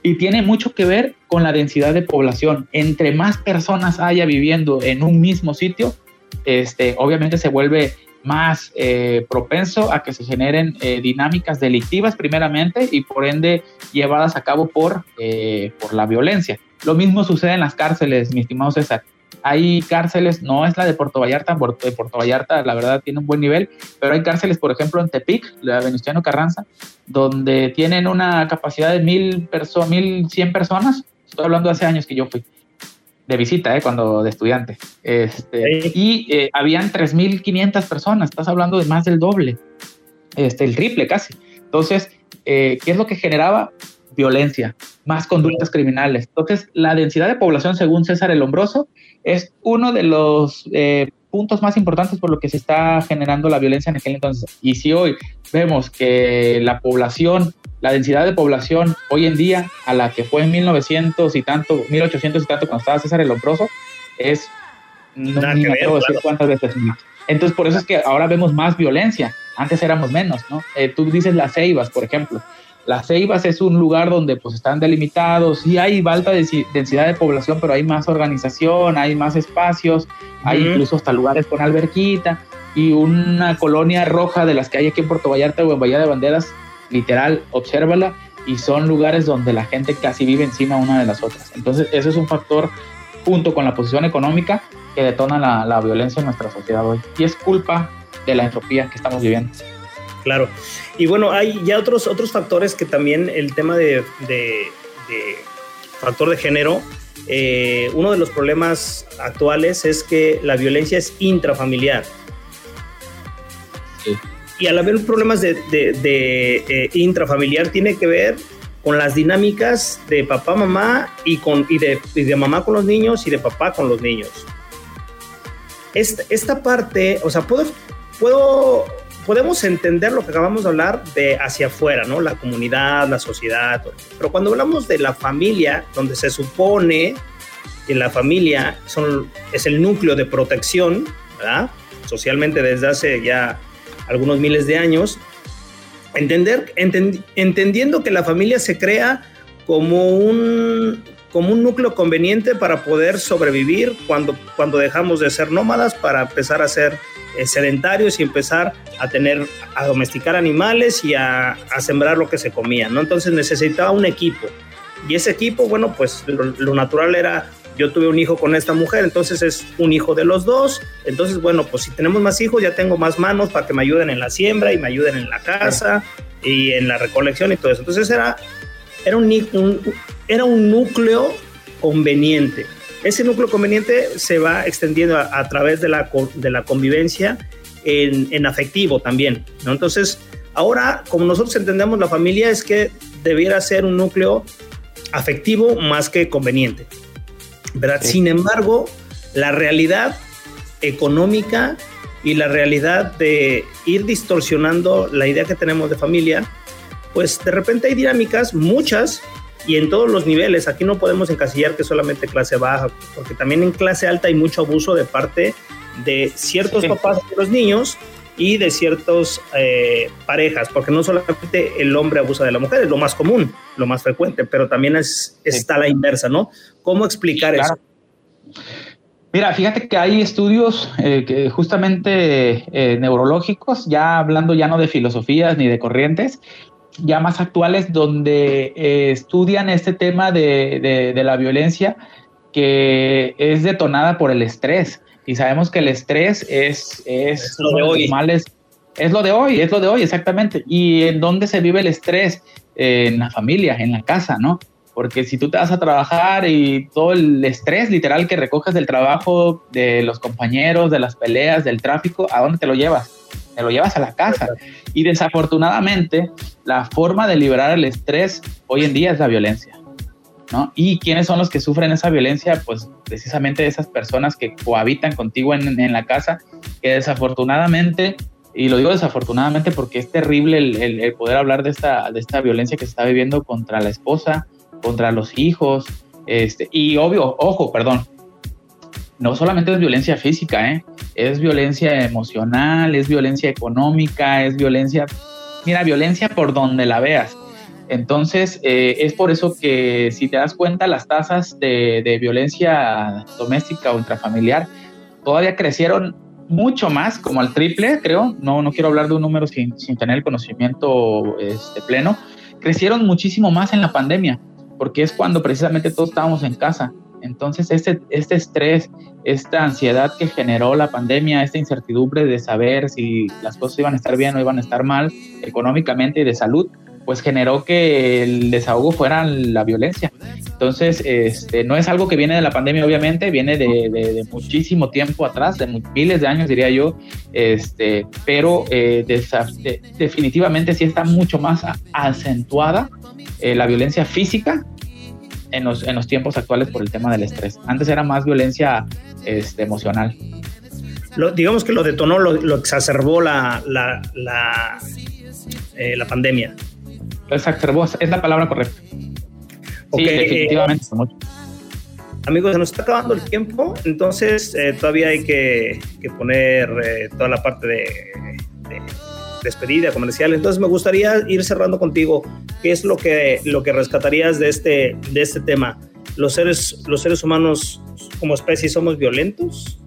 y tiene mucho que ver con la densidad de población. Entre más personas haya viviendo en un mismo sitio, este, obviamente se vuelve más eh, propenso a que se generen eh, dinámicas delictivas primeramente y por ende llevadas a cabo por, eh, por la violencia. Lo mismo sucede en las cárceles, mi estimado César hay cárceles, no es la de Puerto Vallarta, de Puerto Vallarta la verdad tiene un buen nivel, pero hay cárceles, por ejemplo, en Tepic, la Venustiano Carranza, donde tienen una capacidad de mil, perso mil cien personas, estoy hablando de hace años que yo fui, de visita, eh, cuando de estudiante, este, y eh, habían 3.500 personas, estás hablando de más del doble, este, el triple casi. Entonces, eh, ¿qué es lo que generaba? Violencia, más conductas criminales. Entonces, la densidad de población, según César el Hombroso, es uno de los eh, puntos más importantes por lo que se está generando la violencia en aquel entonces. Y si hoy vemos que la población, la densidad de población hoy en día a la que fue en 1900 y tanto, 1800 y tanto cuando estaba César el Lombroso, es no me atrevo decir cuántas veces más. Entonces por eso es que ahora vemos más violencia. Antes éramos menos, ¿no? Eh, tú dices las ceibas, por ejemplo. Las Ceibas es un lugar donde pues están delimitados y hay alta densidad de población, pero hay más organización, hay más espacios, hay incluso hasta lugares con alberquita y una colonia roja de las que hay aquí en Puerto Vallarta o en Bahía de Banderas, literal, obsérvala, y son lugares donde la gente casi vive encima una de las otras. Entonces, eso es un factor junto con la posición económica que detona la, la violencia en nuestra sociedad hoy. Y es culpa de la entropía que estamos viviendo. Claro. Y bueno, hay ya otros, otros factores que también el tema de, de, de factor de género, eh, uno de los problemas actuales es que la violencia es intrafamiliar. Sí. Y al haber problemas de, eh, intrafamiliar tiene que ver con las dinámicas de papá, mamá y, con, y, de, y de mamá con los niños y de papá con los niños. Esta, esta parte, o sea, puedo, puedo, podemos entender lo que acabamos de hablar de hacia afuera, ¿no? La comunidad, la sociedad. Pero cuando hablamos de la familia, donde se supone que la familia son, es el núcleo de protección, ¿verdad? Socialmente desde hace ya algunos miles de años, entender, entend, entendiendo que la familia se crea como un, como un núcleo conveniente para poder sobrevivir cuando, cuando dejamos de ser nómadas para empezar a ser sedentarios y empezar a tener, a domesticar animales y a, a, sembrar lo que se comía, ¿no? Entonces necesitaba un equipo. Y ese equipo, bueno, pues lo, natural era yo tuve un hijo con esta mujer, entonces es un hijo de los dos. Entonces, bueno, pues si tenemos más hijos, ya tengo más manos para que me ayuden en la siembra y me ayuden en la casa y en la recolección y todo eso. Entonces era, era, un era un núcleo conveniente. Ese núcleo conveniente se va extendiendo a, a través de la, de la convivencia en, en, afectivo también. ¿no? Entonces, ahora, como nosotros entendemos la familia, es que debiera ser un núcleo afectivo más que conveniente. ¿verdad? Sí. Sin embargo, la realidad económica y la realidad de ir distorsionando la idea que tenemos de familia, pues de repente hay dinámicas, muchas, y en todos los niveles. Aquí no podemos encasillar que solamente clase baja, porque también en clase alta hay mucho abuso de parte de ciertos sí. papás de los niños y de ciertas eh, parejas, porque no solamente el hombre abusa de la mujer, es lo más común, lo más frecuente, pero también es, sí. está la inversa, ¿no? ¿Cómo explicar claro. eso? Mira, fíjate que hay estudios eh, que justamente eh, neurológicos, ya hablando ya no de filosofías ni de corrientes, ya más actuales, donde eh, estudian este tema de, de, de la violencia que es detonada por el estrés y sabemos que el estrés es, es, es lo de hoy. Males, es lo de hoy, es lo de hoy, exactamente. ¿Y en dónde se vive el estrés? Eh, en la familia, en la casa, ¿no? Porque si tú te vas a trabajar y todo el estrés literal que recoges del trabajo, de los compañeros, de las peleas, del tráfico, ¿a dónde te lo llevas? Te lo llevas a la casa. Y desafortunadamente, la forma de liberar el estrés hoy en día es la violencia. ¿no? ¿Y quiénes son los que sufren esa violencia? Pues precisamente esas personas que cohabitan contigo en, en la casa, que desafortunadamente, y lo digo desafortunadamente porque es terrible el, el, el, poder hablar de esta, de esta violencia que se está viviendo contra la esposa, contra los hijos, este, y obvio, ojo, perdón, no solamente es violencia física, ¿eh? es violencia emocional, es violencia económica, es violencia, mira, violencia por donde la veas entonces, eh, es por eso que si te das cuenta, las tasas de, violencia doméstica o intrafamiliar todavía crecieron mucho más, como al triple, creo. No, no quiero hablar de un número sin, sin tener el conocimiento este, pleno. Crecieron muchísimo más en la pandemia, porque es cuando precisamente todos estábamos en casa. Entonces, este, este estrés, esta ansiedad que generó la pandemia, esta incertidumbre de saber si las cosas iban a estar bien o iban a estar mal económicamente y de salud, pues generó que el desahogo fuera la violencia. Entonces, este, no es algo que viene de la pandemia, obviamente, viene de, de, de muchísimo tiempo atrás, de miles de años, diría yo, este, pero eh, de, definitivamente sí está mucho más acentuada eh, la violencia física en los, en los tiempos actuales por el tema del estrés. Antes era más violencia este, emocional. Lo, digamos que lo detonó, lo, lo exacerbó la, la, la, eh, la pandemia exacerbó, es la palabra correcta. Okay, sí, definitivamente. Eh, mucho. Amigos, se nos está acabando el tiempo, entonces eh, todavía hay que, que poner eh, toda la parte de, de, despedida comercial. Entonces me gustaría ir cerrando contigo. ¿Qué es lo que, lo que rescatarías de este, de este tema? ¿Los seres, ¿Los seres humanos como especie somos violentos?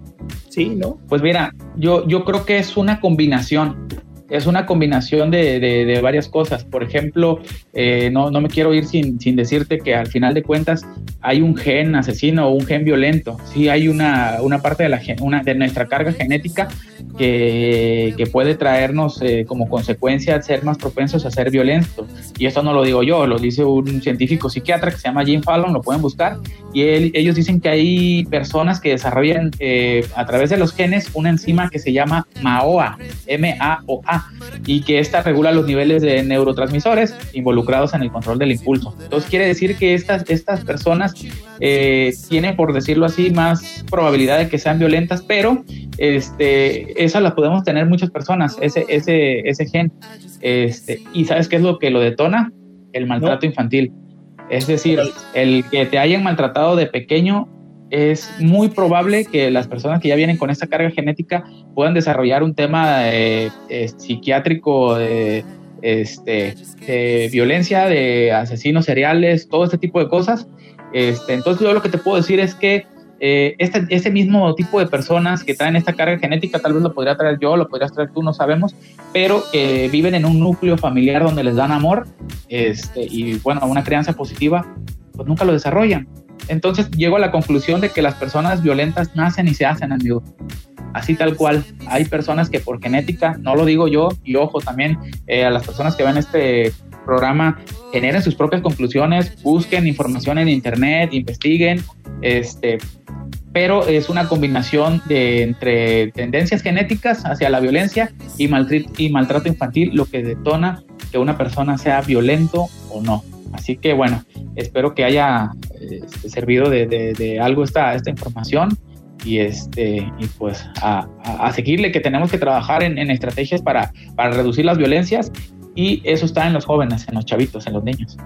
¿Sí? ¿No? Pues mira, yo, yo creo que es una combinación es una combinación de, de, varias cosas. Por ejemplo, eh, no, no, me quiero ir sin, sin, decirte que al final de cuentas hay un gen asesino o un gen violento, sí hay una, una parte de, la, una, de nuestra carga genética que, que puede traernos eh, como consecuencia ser más propensos a ser violentos. Y esto no lo digo yo, lo dice un científico psiquiatra que se llama Jim Fallon, lo pueden buscar, y él, ellos dicen que hay personas que desarrollan eh, a través de los genes una enzima que se llama MAOA, M-A-O-A, y que esta regula los niveles de neurotransmisores involucrados en el control del impulso. Entonces quiere decir que estas, estas personas eh, tienen, por decirlo así, más probabilidad de que sean violentas, pero este, esa la podemos tener muchas personas, ese, ese, ese gen. Este, ¿Y sabes qué es lo que lo detona? El maltrato infantil. Es decir, el que te hayan maltratado de pequeño es muy probable que las personas que ya vienen con esta carga genética puedan desarrollar un tema eh, eh, psiquiátrico de, este, de violencia, de asesinos seriales, todo este tipo de cosas. Este, entonces yo lo que te puedo decir es que eh, este, ese mismo tipo de personas que traen esta carga genética, tal vez lo podría traer yo, lo podrías traer tú, no sabemos, pero que viven en un núcleo familiar donde les dan amor este, y bueno, una crianza positiva, pues nunca lo desarrollan. Entonces llego a la conclusión de que las personas violentas nacen y se hacen, amigo. Así tal cual. Hay personas que por genética, no lo digo yo, y ojo también eh, a las personas que ven este programa, generen sus propias conclusiones, busquen información en internet, investiguen, este, pero es una combinación de entre tendencias genéticas hacia la violencia y, y maltrato infantil lo que detona que una persona sea violento o no. Así que bueno, espero que haya este, servido de, algo esta, esta información y este y pues a, seguirle que tenemos que trabajar en, estrategias para, para reducir las violencias y eso está en los jóvenes, en los chavitos, en los niños.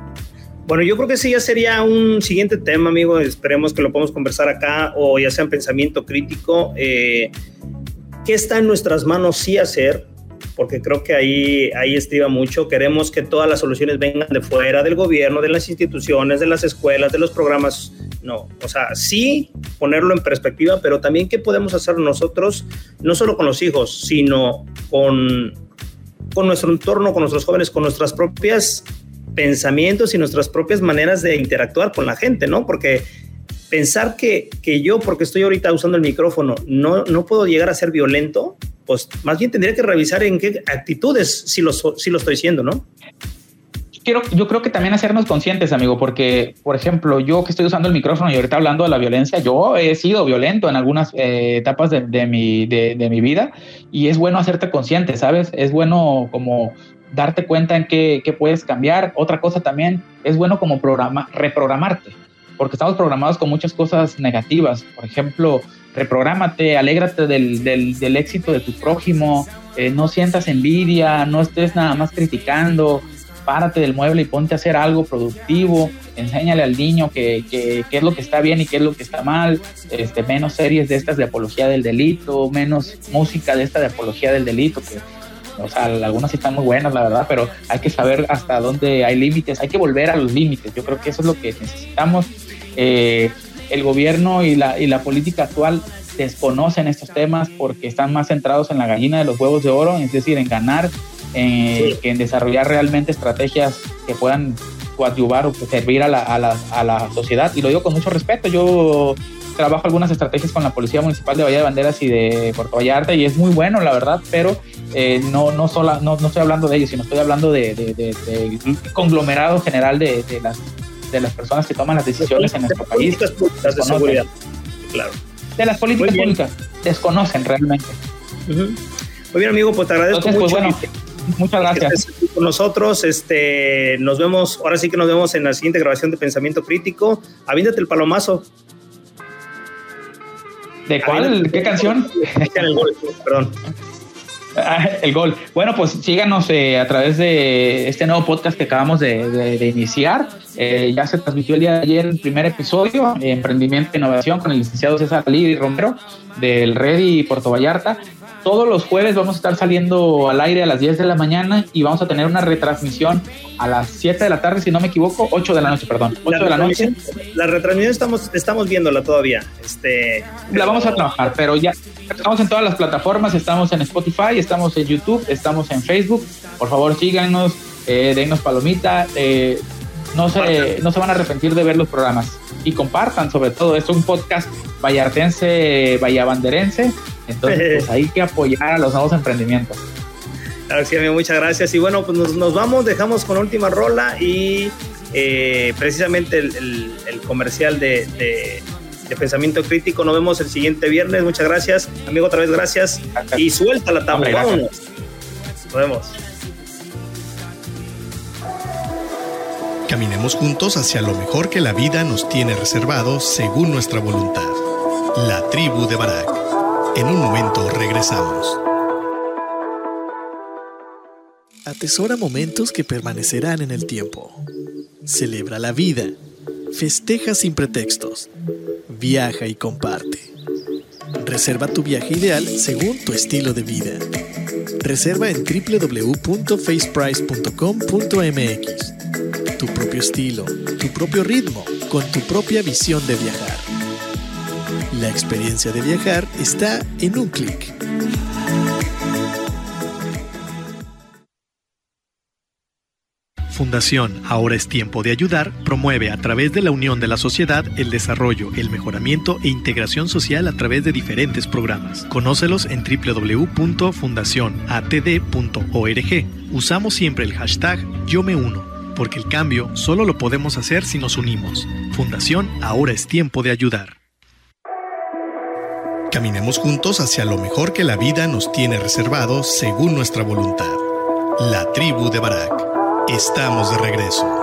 Bueno, yo creo que sí ya sería un siguiente tema, amigo. Esperemos que lo podamos conversar acá o ya sea en pensamiento crítico. Eh, ¿Qué está en nuestras manos sí hacer? Porque creo que ahí, ahí estriba mucho. Queremos que todas las soluciones vengan de fuera, del gobierno, de las instituciones, de las escuelas, de los programas. No, o sea, sí ponerlo en perspectiva, pero también qué podemos hacer nosotros, no solo con los hijos, sino con, con nuestro entorno, con nuestros jóvenes, con nuestras propias pensamientos y nuestras propias maneras de interactuar con la gente, ¿no? Porque pensar que, que yo, porque estoy ahorita usando el micrófono, no, no puedo llegar a ser violento, pues más bien tendría que revisar en qué actitudes si lo, si lo estoy siendo, ¿no? Quiero, yo creo que también hacernos conscientes, amigo, porque, por ejemplo, yo que estoy usando el micrófono y ahorita hablando de la violencia, yo he sido violento en algunas eh, etapas de, de, mi, de, de, mi vida y es bueno hacerte consciente, ¿sabes? Es bueno como darte cuenta en qué, puedes cambiar. Otra cosa también, es bueno como programa, reprogramarte, porque estamos programados con muchas cosas negativas. Por ejemplo, reprográmate, alégrate del, del, éxito de tu prójimo, eh, no sientas envidia, no estés nada más criticando, párate del mueble y ponte a hacer algo productivo, enséñale al niño qué que, es lo que está bien y qué es lo que está mal, este, menos series de estas de apología del delito, menos música de esta de apología del delito, que o sea, algunas están muy buenas, la verdad, pero hay que saber hasta dónde hay límites, hay que volver a los límites. Yo creo que eso es lo que necesitamos. Eh, el gobierno y la, y la política actual desconocen estos temas porque están más centrados en la gallina de los huevos de oro, es decir, en ganar, eh, que en desarrollar realmente estrategias que puedan coadyuvar o servir a la, a, la, a la sociedad. Y lo digo con mucho respeto. Yo trabajo algunas estrategias con la Policía Municipal de Bahía de Banderas y de Puerto Vallarta y es muy bueno, la verdad, pero eh, no, no, sola, no, no, estoy hablando de ellos, sino estoy hablando de, de, conglomerado general de, las, de las personas que toman las decisiones en nuestro país. Públicas de seguridad, claro. De las políticas públicas, desconocen realmente. Muy bien, amigo, pues te agradezco pues, mucho. bueno, muchas gracias. Con nosotros, este, nos vemos, ahora sí que nos vemos en la siguiente grabación de Pensamiento Crítico. Avíndate el palomazo. ¿De cuál? ¿Qué canción? El gol, perdón. Ah, el gol. Bueno, pues síganos eh, a través de este nuevo podcast que acabamos de, iniciar. Eh, ya se transmitió el día de ayer el primer episodio, Emprendimiento e Innovación, con el licenciado César y Romero del Ready Puerto Vallarta. Todos los jueves vamos a estar saliendo al aire a las 10 de la mañana y vamos a tener una retransmisión a las 7 de la tarde, si no me equivoco, 8 de la noche, perdón. 8 la de la noche. La retransmisión estamos, estamos viéndola todavía. Este, la vamos a trabajar, pero ya estamos en todas las plataformas, estamos en Spotify, estamos en YouTube, estamos en Facebook. Por favor, síganos, eh, denos palomita, eh, no se, no se van a arrepentir de ver los programas. Y compartan, sobre todo, es un podcast vallartense, vallabanderense. Entonces, pues hay que apoyar a los nuevos emprendimientos. Claro, sí, amigo, muchas gracias. Y bueno, pues nos, vamos, dejamos con última rola y eh, precisamente el, comercial de, de, pensamiento crítico. Nos vemos el siguiente viernes. Muchas gracias, amigo, otra vez gracias. Y suelta la tabla, vámonos. Nos vemos. Caminemos juntos hacia lo mejor que la vida nos tiene reservado según nuestra voluntad. La tribu de Barak. En un momento regresamos. Atesora momentos que permanecerán en el tiempo. Celebra la vida. Festeja sin pretextos. Viaja y comparte. Reserva tu viaje ideal según tu estilo de vida. Reserva en www.faceprice.com.mx tu propio estilo, tu propio ritmo, con tu propia visión de viajar. La experiencia de viajar está en un clic. Fundación Ahora es tiempo de ayudar promueve a través de la unión de la sociedad el desarrollo, el mejoramiento e integración social a través de diferentes programas. Conócelos en www.fundacionatd.org. Usamos siempre el hashtag Yo me uno porque el cambio solo lo podemos hacer si nos unimos. Fundación Ahora es tiempo de ayudar. Caminemos juntos hacia lo mejor que la vida nos tiene reservado según nuestra voluntad. La tribu de Barak. Estamos de regreso.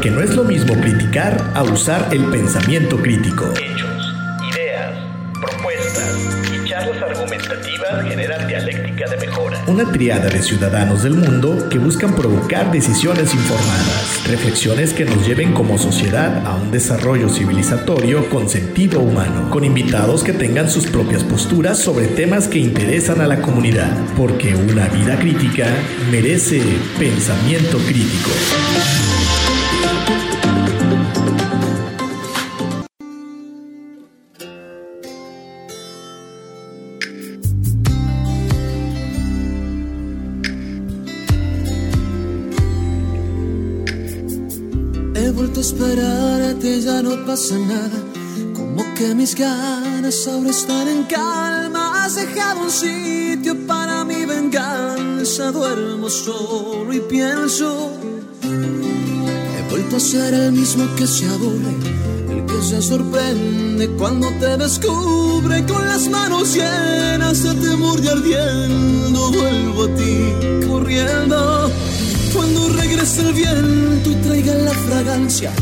Porque no es lo mismo criticar a usar el pensamiento crítico. Hechos, ideas, propuestas y charlas argumentativas generan dialéctica de mejora. Una triada de ciudadanos del mundo que buscan provocar decisiones informadas, reflexiones que nos lleven como sociedad a un desarrollo civilizatorio con sentido humano, con invitados que tengan sus propias posturas sobre temas que interesan a la comunidad, porque una vida crítica merece pensamiento crítico. Esperarte ya no pasa nada. Como que mis ganas ahora están en calma. Has dejado un sitio para mi venganza. Duermo solo y pienso. He vuelto a ser el mismo que se aburre. El que se sorprende cuando te descubre con las manos llenas de temor y ardiendo. Vuelvo a ti corriendo cuando regrese el viento traiga la fragancia.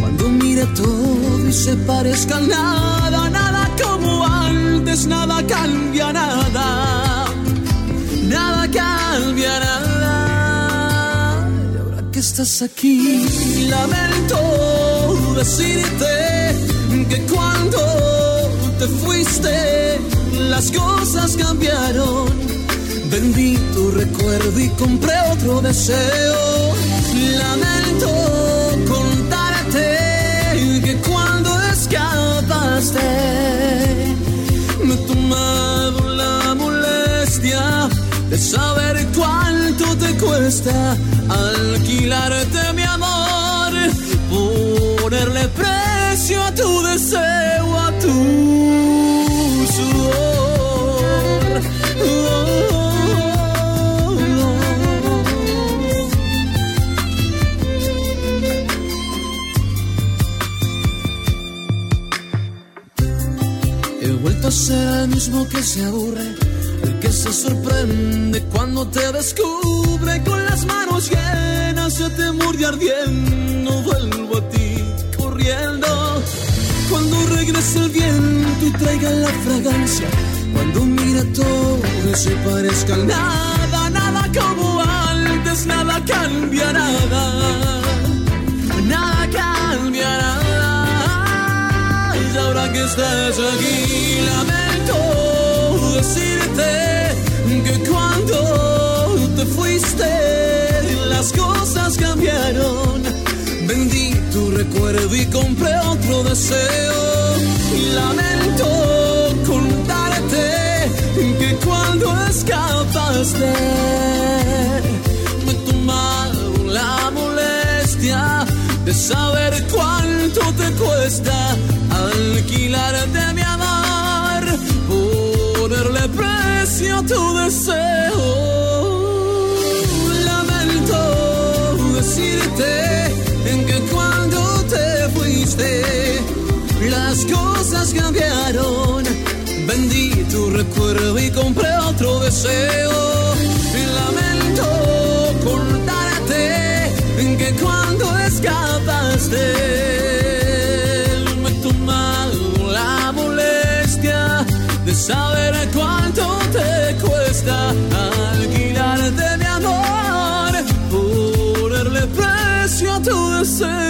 Cuando mire todo y se parezca nada, nada como antes, nada cambia nada. Nada cambia nada. Y ahora que estás aquí, lamento decirte que cuando te fuiste, las cosas cambiaron Vendí tu recuerdo y compré otro deseo. Lamento contarte que cuando escapaste me he tomado la molestia de saber cuánto te cuesta alquilarte mi amor, ponerle precio a tu deseo, ser el mismo que se aburre, el que se sorprende cuando te descubre con las manos llenas de temor y ardiendo. Vuelvo a ti corriendo. Cuando regrese el viento y traiga la fragancia, cuando mira todo y se parezca nada, nada como antes, nada cambia nada ahora que estás aquí, lamento decirte que cuando te fuiste las cosas cambiaron. Vendí tu recuerdo y compré otro deseo. Lamento contarte que cuando escapaste me tomaron la molestia de saber cuánto te cuesta alquilarte mi amor, ponerle precio a tu deseo. Lamento decirte que cuando te fuiste las cosas cambiaron. Vendí tu recuerdo y compré otro deseo. Lamento contarte que cuando escapaste saber cuánto te cuesta alquilarte mi amor, ponerle precio a tu deseo,